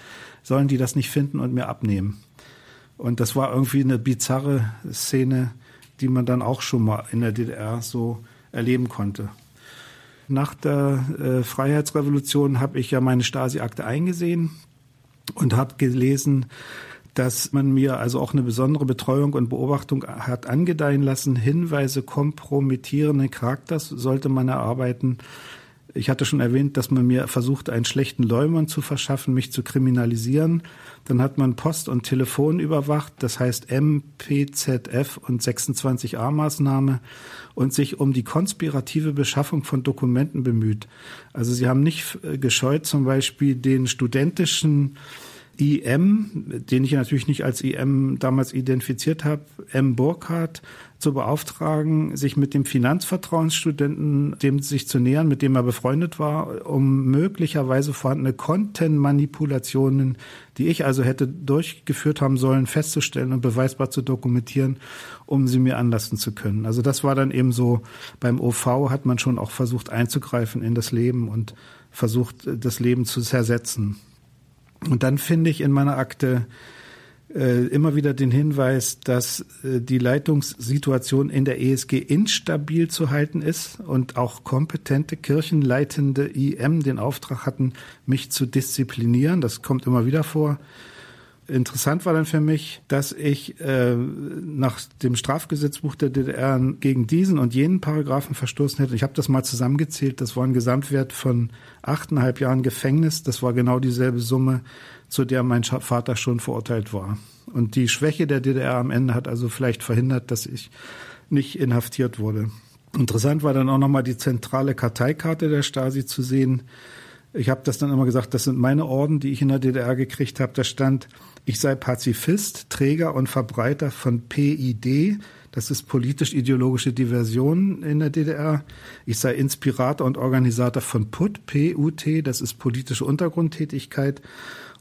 sollen die das nicht finden und mir abnehmen. Und das war irgendwie eine bizarre Szene, die man dann auch schon mal in der DDR so erleben konnte. Nach der äh, Freiheitsrevolution habe ich ja meine Stasi-Akte eingesehen und habe gelesen, dass man mir also auch eine besondere Betreuung und Beobachtung hat angedeihen lassen. Hinweise kompromittierenden Charakters sollte man erarbeiten. Ich hatte schon erwähnt, dass man mir versucht, einen schlechten Leumund zu verschaffen, mich zu kriminalisieren. Dann hat man Post- und Telefon überwacht, das heißt MPZF und 26a-Maßnahme und sich um die konspirative Beschaffung von Dokumenten bemüht. Also sie haben nicht äh, gescheut, zum Beispiel den studentischen IM, den ich natürlich nicht als IM damals identifiziert habe, M. Burkhardt, zu beauftragen, sich mit dem Finanzvertrauensstudenten, dem sich zu nähern, mit dem er befreundet war, um möglicherweise vorhandene Content-Manipulationen, die ich also hätte durchgeführt haben sollen, festzustellen und beweisbar zu dokumentieren, um sie mir anlassen zu können. Also das war dann eben so, beim OV hat man schon auch versucht einzugreifen in das Leben und versucht, das Leben zu zersetzen. Und dann finde ich in meiner Akte äh, immer wieder den Hinweis, dass äh, die Leitungssituation in der ESG instabil zu halten ist und auch kompetente kirchenleitende IM den Auftrag hatten, mich zu disziplinieren. Das kommt immer wieder vor. Interessant war dann für mich, dass ich äh, nach dem Strafgesetzbuch der DDR gegen diesen und jenen Paragraphen verstoßen hätte. Ich habe das mal zusammengezählt. Das war ein Gesamtwert von achteinhalb Jahren Gefängnis. Das war genau dieselbe Summe, zu der mein Vater schon verurteilt war. Und die Schwäche der DDR am Ende hat also vielleicht verhindert, dass ich nicht inhaftiert wurde. Interessant war dann auch nochmal die zentrale Karteikarte der Stasi zu sehen. Ich habe das dann immer gesagt, das sind meine Orden, die ich in der DDR gekriegt habe. Da stand ich sei Pazifist, Träger und Verbreiter von PID, das ist politisch-ideologische Diversion in der DDR. Ich sei Inspirator und Organisator von PUT, PUT, das ist politische Untergrundtätigkeit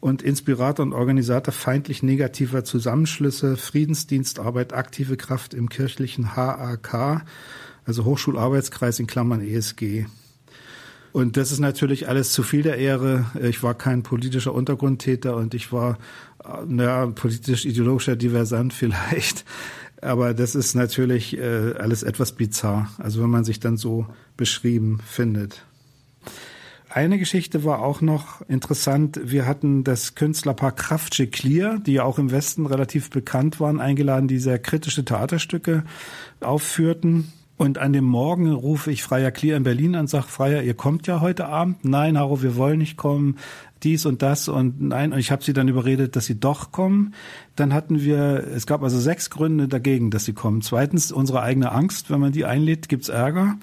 und Inspirator und Organisator feindlich negativer Zusammenschlüsse, Friedensdienstarbeit, aktive Kraft im kirchlichen HAK, also Hochschularbeitskreis in Klammern ESG. Und das ist natürlich alles zu viel der Ehre. Ich war kein politischer Untergrundtäter und ich war, naja, politisch-ideologischer Diversant vielleicht. Aber das ist natürlich äh, alles etwas bizarr. Also wenn man sich dann so beschrieben findet. Eine Geschichte war auch noch interessant. Wir hatten das Künstlerpaar Kraftsche Clear, die ja auch im Westen relativ bekannt waren, eingeladen, die sehr kritische Theaterstücke aufführten. Und an dem Morgen rufe ich Freier Clear in Berlin an, sage, Freier, ihr kommt ja heute Abend. Nein, Haro, wir wollen nicht kommen. Dies und das und nein. Und ich habe sie dann überredet, dass sie doch kommen. Dann hatten wir, es gab also sechs Gründe dagegen, dass sie kommen. Zweitens unsere eigene Angst, wenn man die einlädt, gibt's Ärger.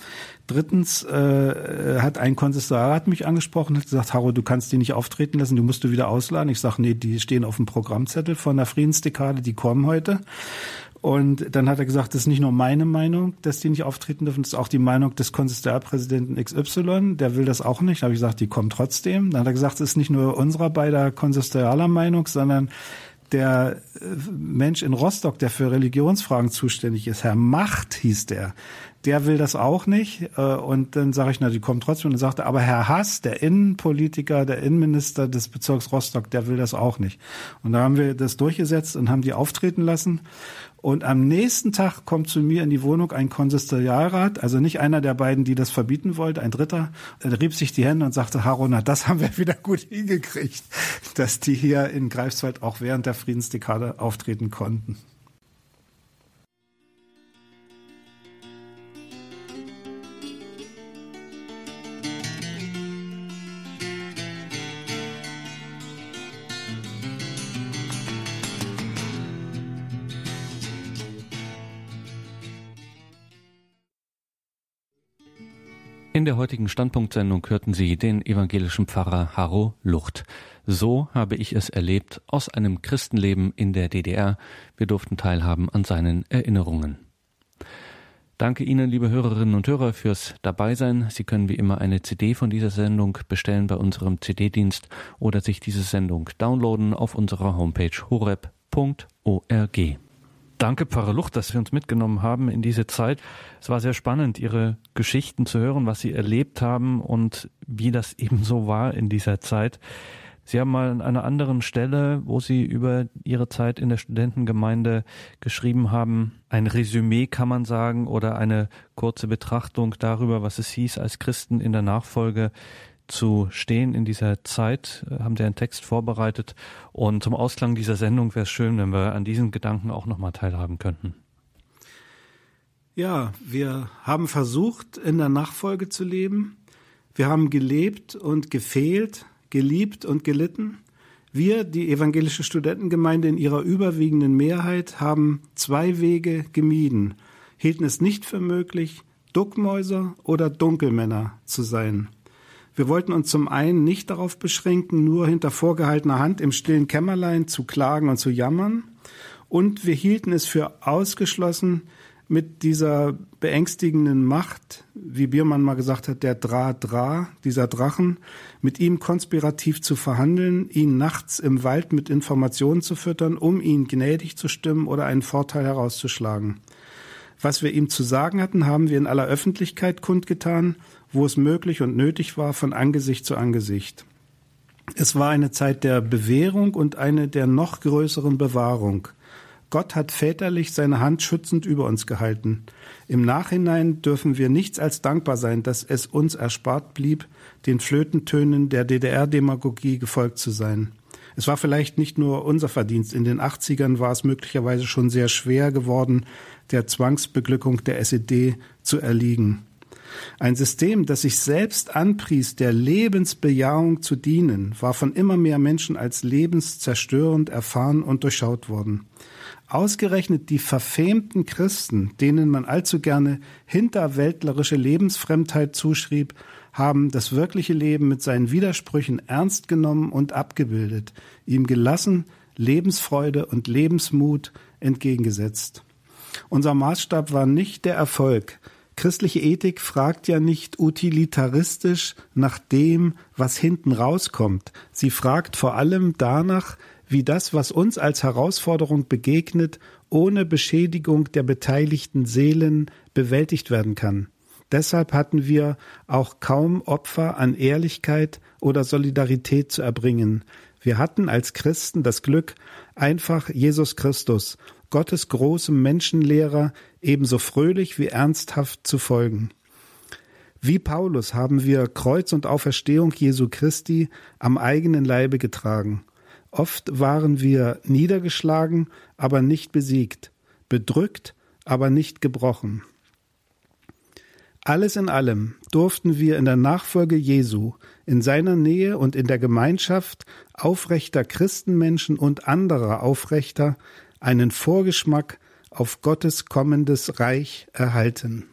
Drittens äh, hat ein Konsistoriat mich angesprochen, hat gesagt, Haro, du kannst die nicht auftreten lassen, du musst du wieder ausladen. Ich sage, nee, die stehen auf dem Programmzettel von der Friedensdekade, die kommen heute. Und dann hat er gesagt, das ist nicht nur meine Meinung, dass die nicht auftreten dürfen, das ist auch die Meinung des Konsistorialpräsidenten XY, der will das auch nicht. Da habe ich gesagt, die kommen trotzdem. Dann hat er gesagt, es ist nicht nur unserer beider konsistorialer Meinung, sondern der äh, Mensch in Rostock, der für Religionsfragen zuständig ist, Herr Macht hieß der, der will das auch nicht. Äh, und dann sage ich, na, die kommen trotzdem. Und dann sagt er, aber Herr Haas, der Innenpolitiker, der Innenminister des Bezirks Rostock, der will das auch nicht. Und da haben wir das durchgesetzt und haben die auftreten lassen. Und am nächsten Tag kommt zu mir in die Wohnung ein Konsistorialrat, also nicht einer der beiden, die das verbieten wollte, ein dritter, er rieb sich die Hände und sagte, Haruna, das haben wir wieder gut hingekriegt, dass die hier in Greifswald auch während der Friedensdekade auftreten konnten. In der heutigen Standpunktsendung hörten Sie den evangelischen Pfarrer Harro Lucht. So habe ich es erlebt aus einem Christenleben in der DDR. Wir durften teilhaben an seinen Erinnerungen. Danke Ihnen, liebe Hörerinnen und Hörer, fürs Dabeisein. Sie können wie immer eine CD von dieser Sendung bestellen bei unserem CD-Dienst oder sich diese Sendung downloaden auf unserer Homepage horeb.org. Danke, Pfarrer Lucht, dass Sie uns mitgenommen haben in diese Zeit. Es war sehr spannend, Ihre Geschichten zu hören, was Sie erlebt haben und wie das eben so war in dieser Zeit. Sie haben mal an einer anderen Stelle, wo Sie über Ihre Zeit in der Studentengemeinde geschrieben haben, ein Resümee kann man sagen oder eine kurze Betrachtung darüber, was es hieß, als Christen in der Nachfolge zu stehen in dieser Zeit, äh, haben Sie einen Text vorbereitet. Und zum Ausklang dieser Sendung wäre es schön, wenn wir an diesen Gedanken auch nochmal teilhaben könnten. Ja, wir haben versucht, in der Nachfolge zu leben. Wir haben gelebt und gefehlt, geliebt und gelitten. Wir, die evangelische Studentengemeinde in ihrer überwiegenden Mehrheit, haben zwei Wege gemieden, hielten es nicht für möglich, Duckmäuser oder Dunkelmänner zu sein. Wir wollten uns zum einen nicht darauf beschränken, nur hinter vorgehaltener Hand im stillen Kämmerlein zu klagen und zu jammern. Und wir hielten es für ausgeschlossen, mit dieser beängstigenden Macht, wie Biermann mal gesagt hat, der Dra-Dra, dieser Drachen, mit ihm konspirativ zu verhandeln, ihn nachts im Wald mit Informationen zu füttern, um ihn gnädig zu stimmen oder einen Vorteil herauszuschlagen. Was wir ihm zu sagen hatten, haben wir in aller Öffentlichkeit kundgetan, wo es möglich und nötig war, von Angesicht zu Angesicht. Es war eine Zeit der Bewährung und eine der noch größeren Bewahrung. Gott hat väterlich seine Hand schützend über uns gehalten. Im Nachhinein dürfen wir nichts als dankbar sein, dass es uns erspart blieb, den Flötentönen der DDR-Demagogie gefolgt zu sein. Es war vielleicht nicht nur unser Verdienst. In den 80ern war es möglicherweise schon sehr schwer geworden, der Zwangsbeglückung der SED zu erliegen. Ein System, das sich selbst anpries, der Lebensbejahung zu dienen, war von immer mehr Menschen als lebenszerstörend erfahren und durchschaut worden. Ausgerechnet die verfemten Christen, denen man allzu gerne hinterwäldlerische Lebensfremdheit zuschrieb, haben das wirkliche Leben mit seinen Widersprüchen ernst genommen und abgebildet, ihm gelassen Lebensfreude und Lebensmut entgegengesetzt. Unser Maßstab war nicht der Erfolg. Christliche Ethik fragt ja nicht utilitaristisch nach dem, was hinten rauskommt. Sie fragt vor allem danach, wie das, was uns als Herausforderung begegnet, ohne Beschädigung der beteiligten Seelen bewältigt werden kann. Deshalb hatten wir auch kaum Opfer an Ehrlichkeit oder Solidarität zu erbringen. Wir hatten als Christen das Glück, einfach Jesus Christus, Gottes großem Menschenlehrer, ebenso fröhlich wie ernsthaft zu folgen. Wie Paulus haben wir Kreuz und Auferstehung Jesu Christi am eigenen Leibe getragen. Oft waren wir niedergeschlagen, aber nicht besiegt, bedrückt, aber nicht gebrochen. Alles in allem durften wir in der Nachfolge Jesu, in seiner Nähe und in der Gemeinschaft aufrechter Christenmenschen und anderer Aufrechter einen Vorgeschmack auf Gottes kommendes Reich erhalten.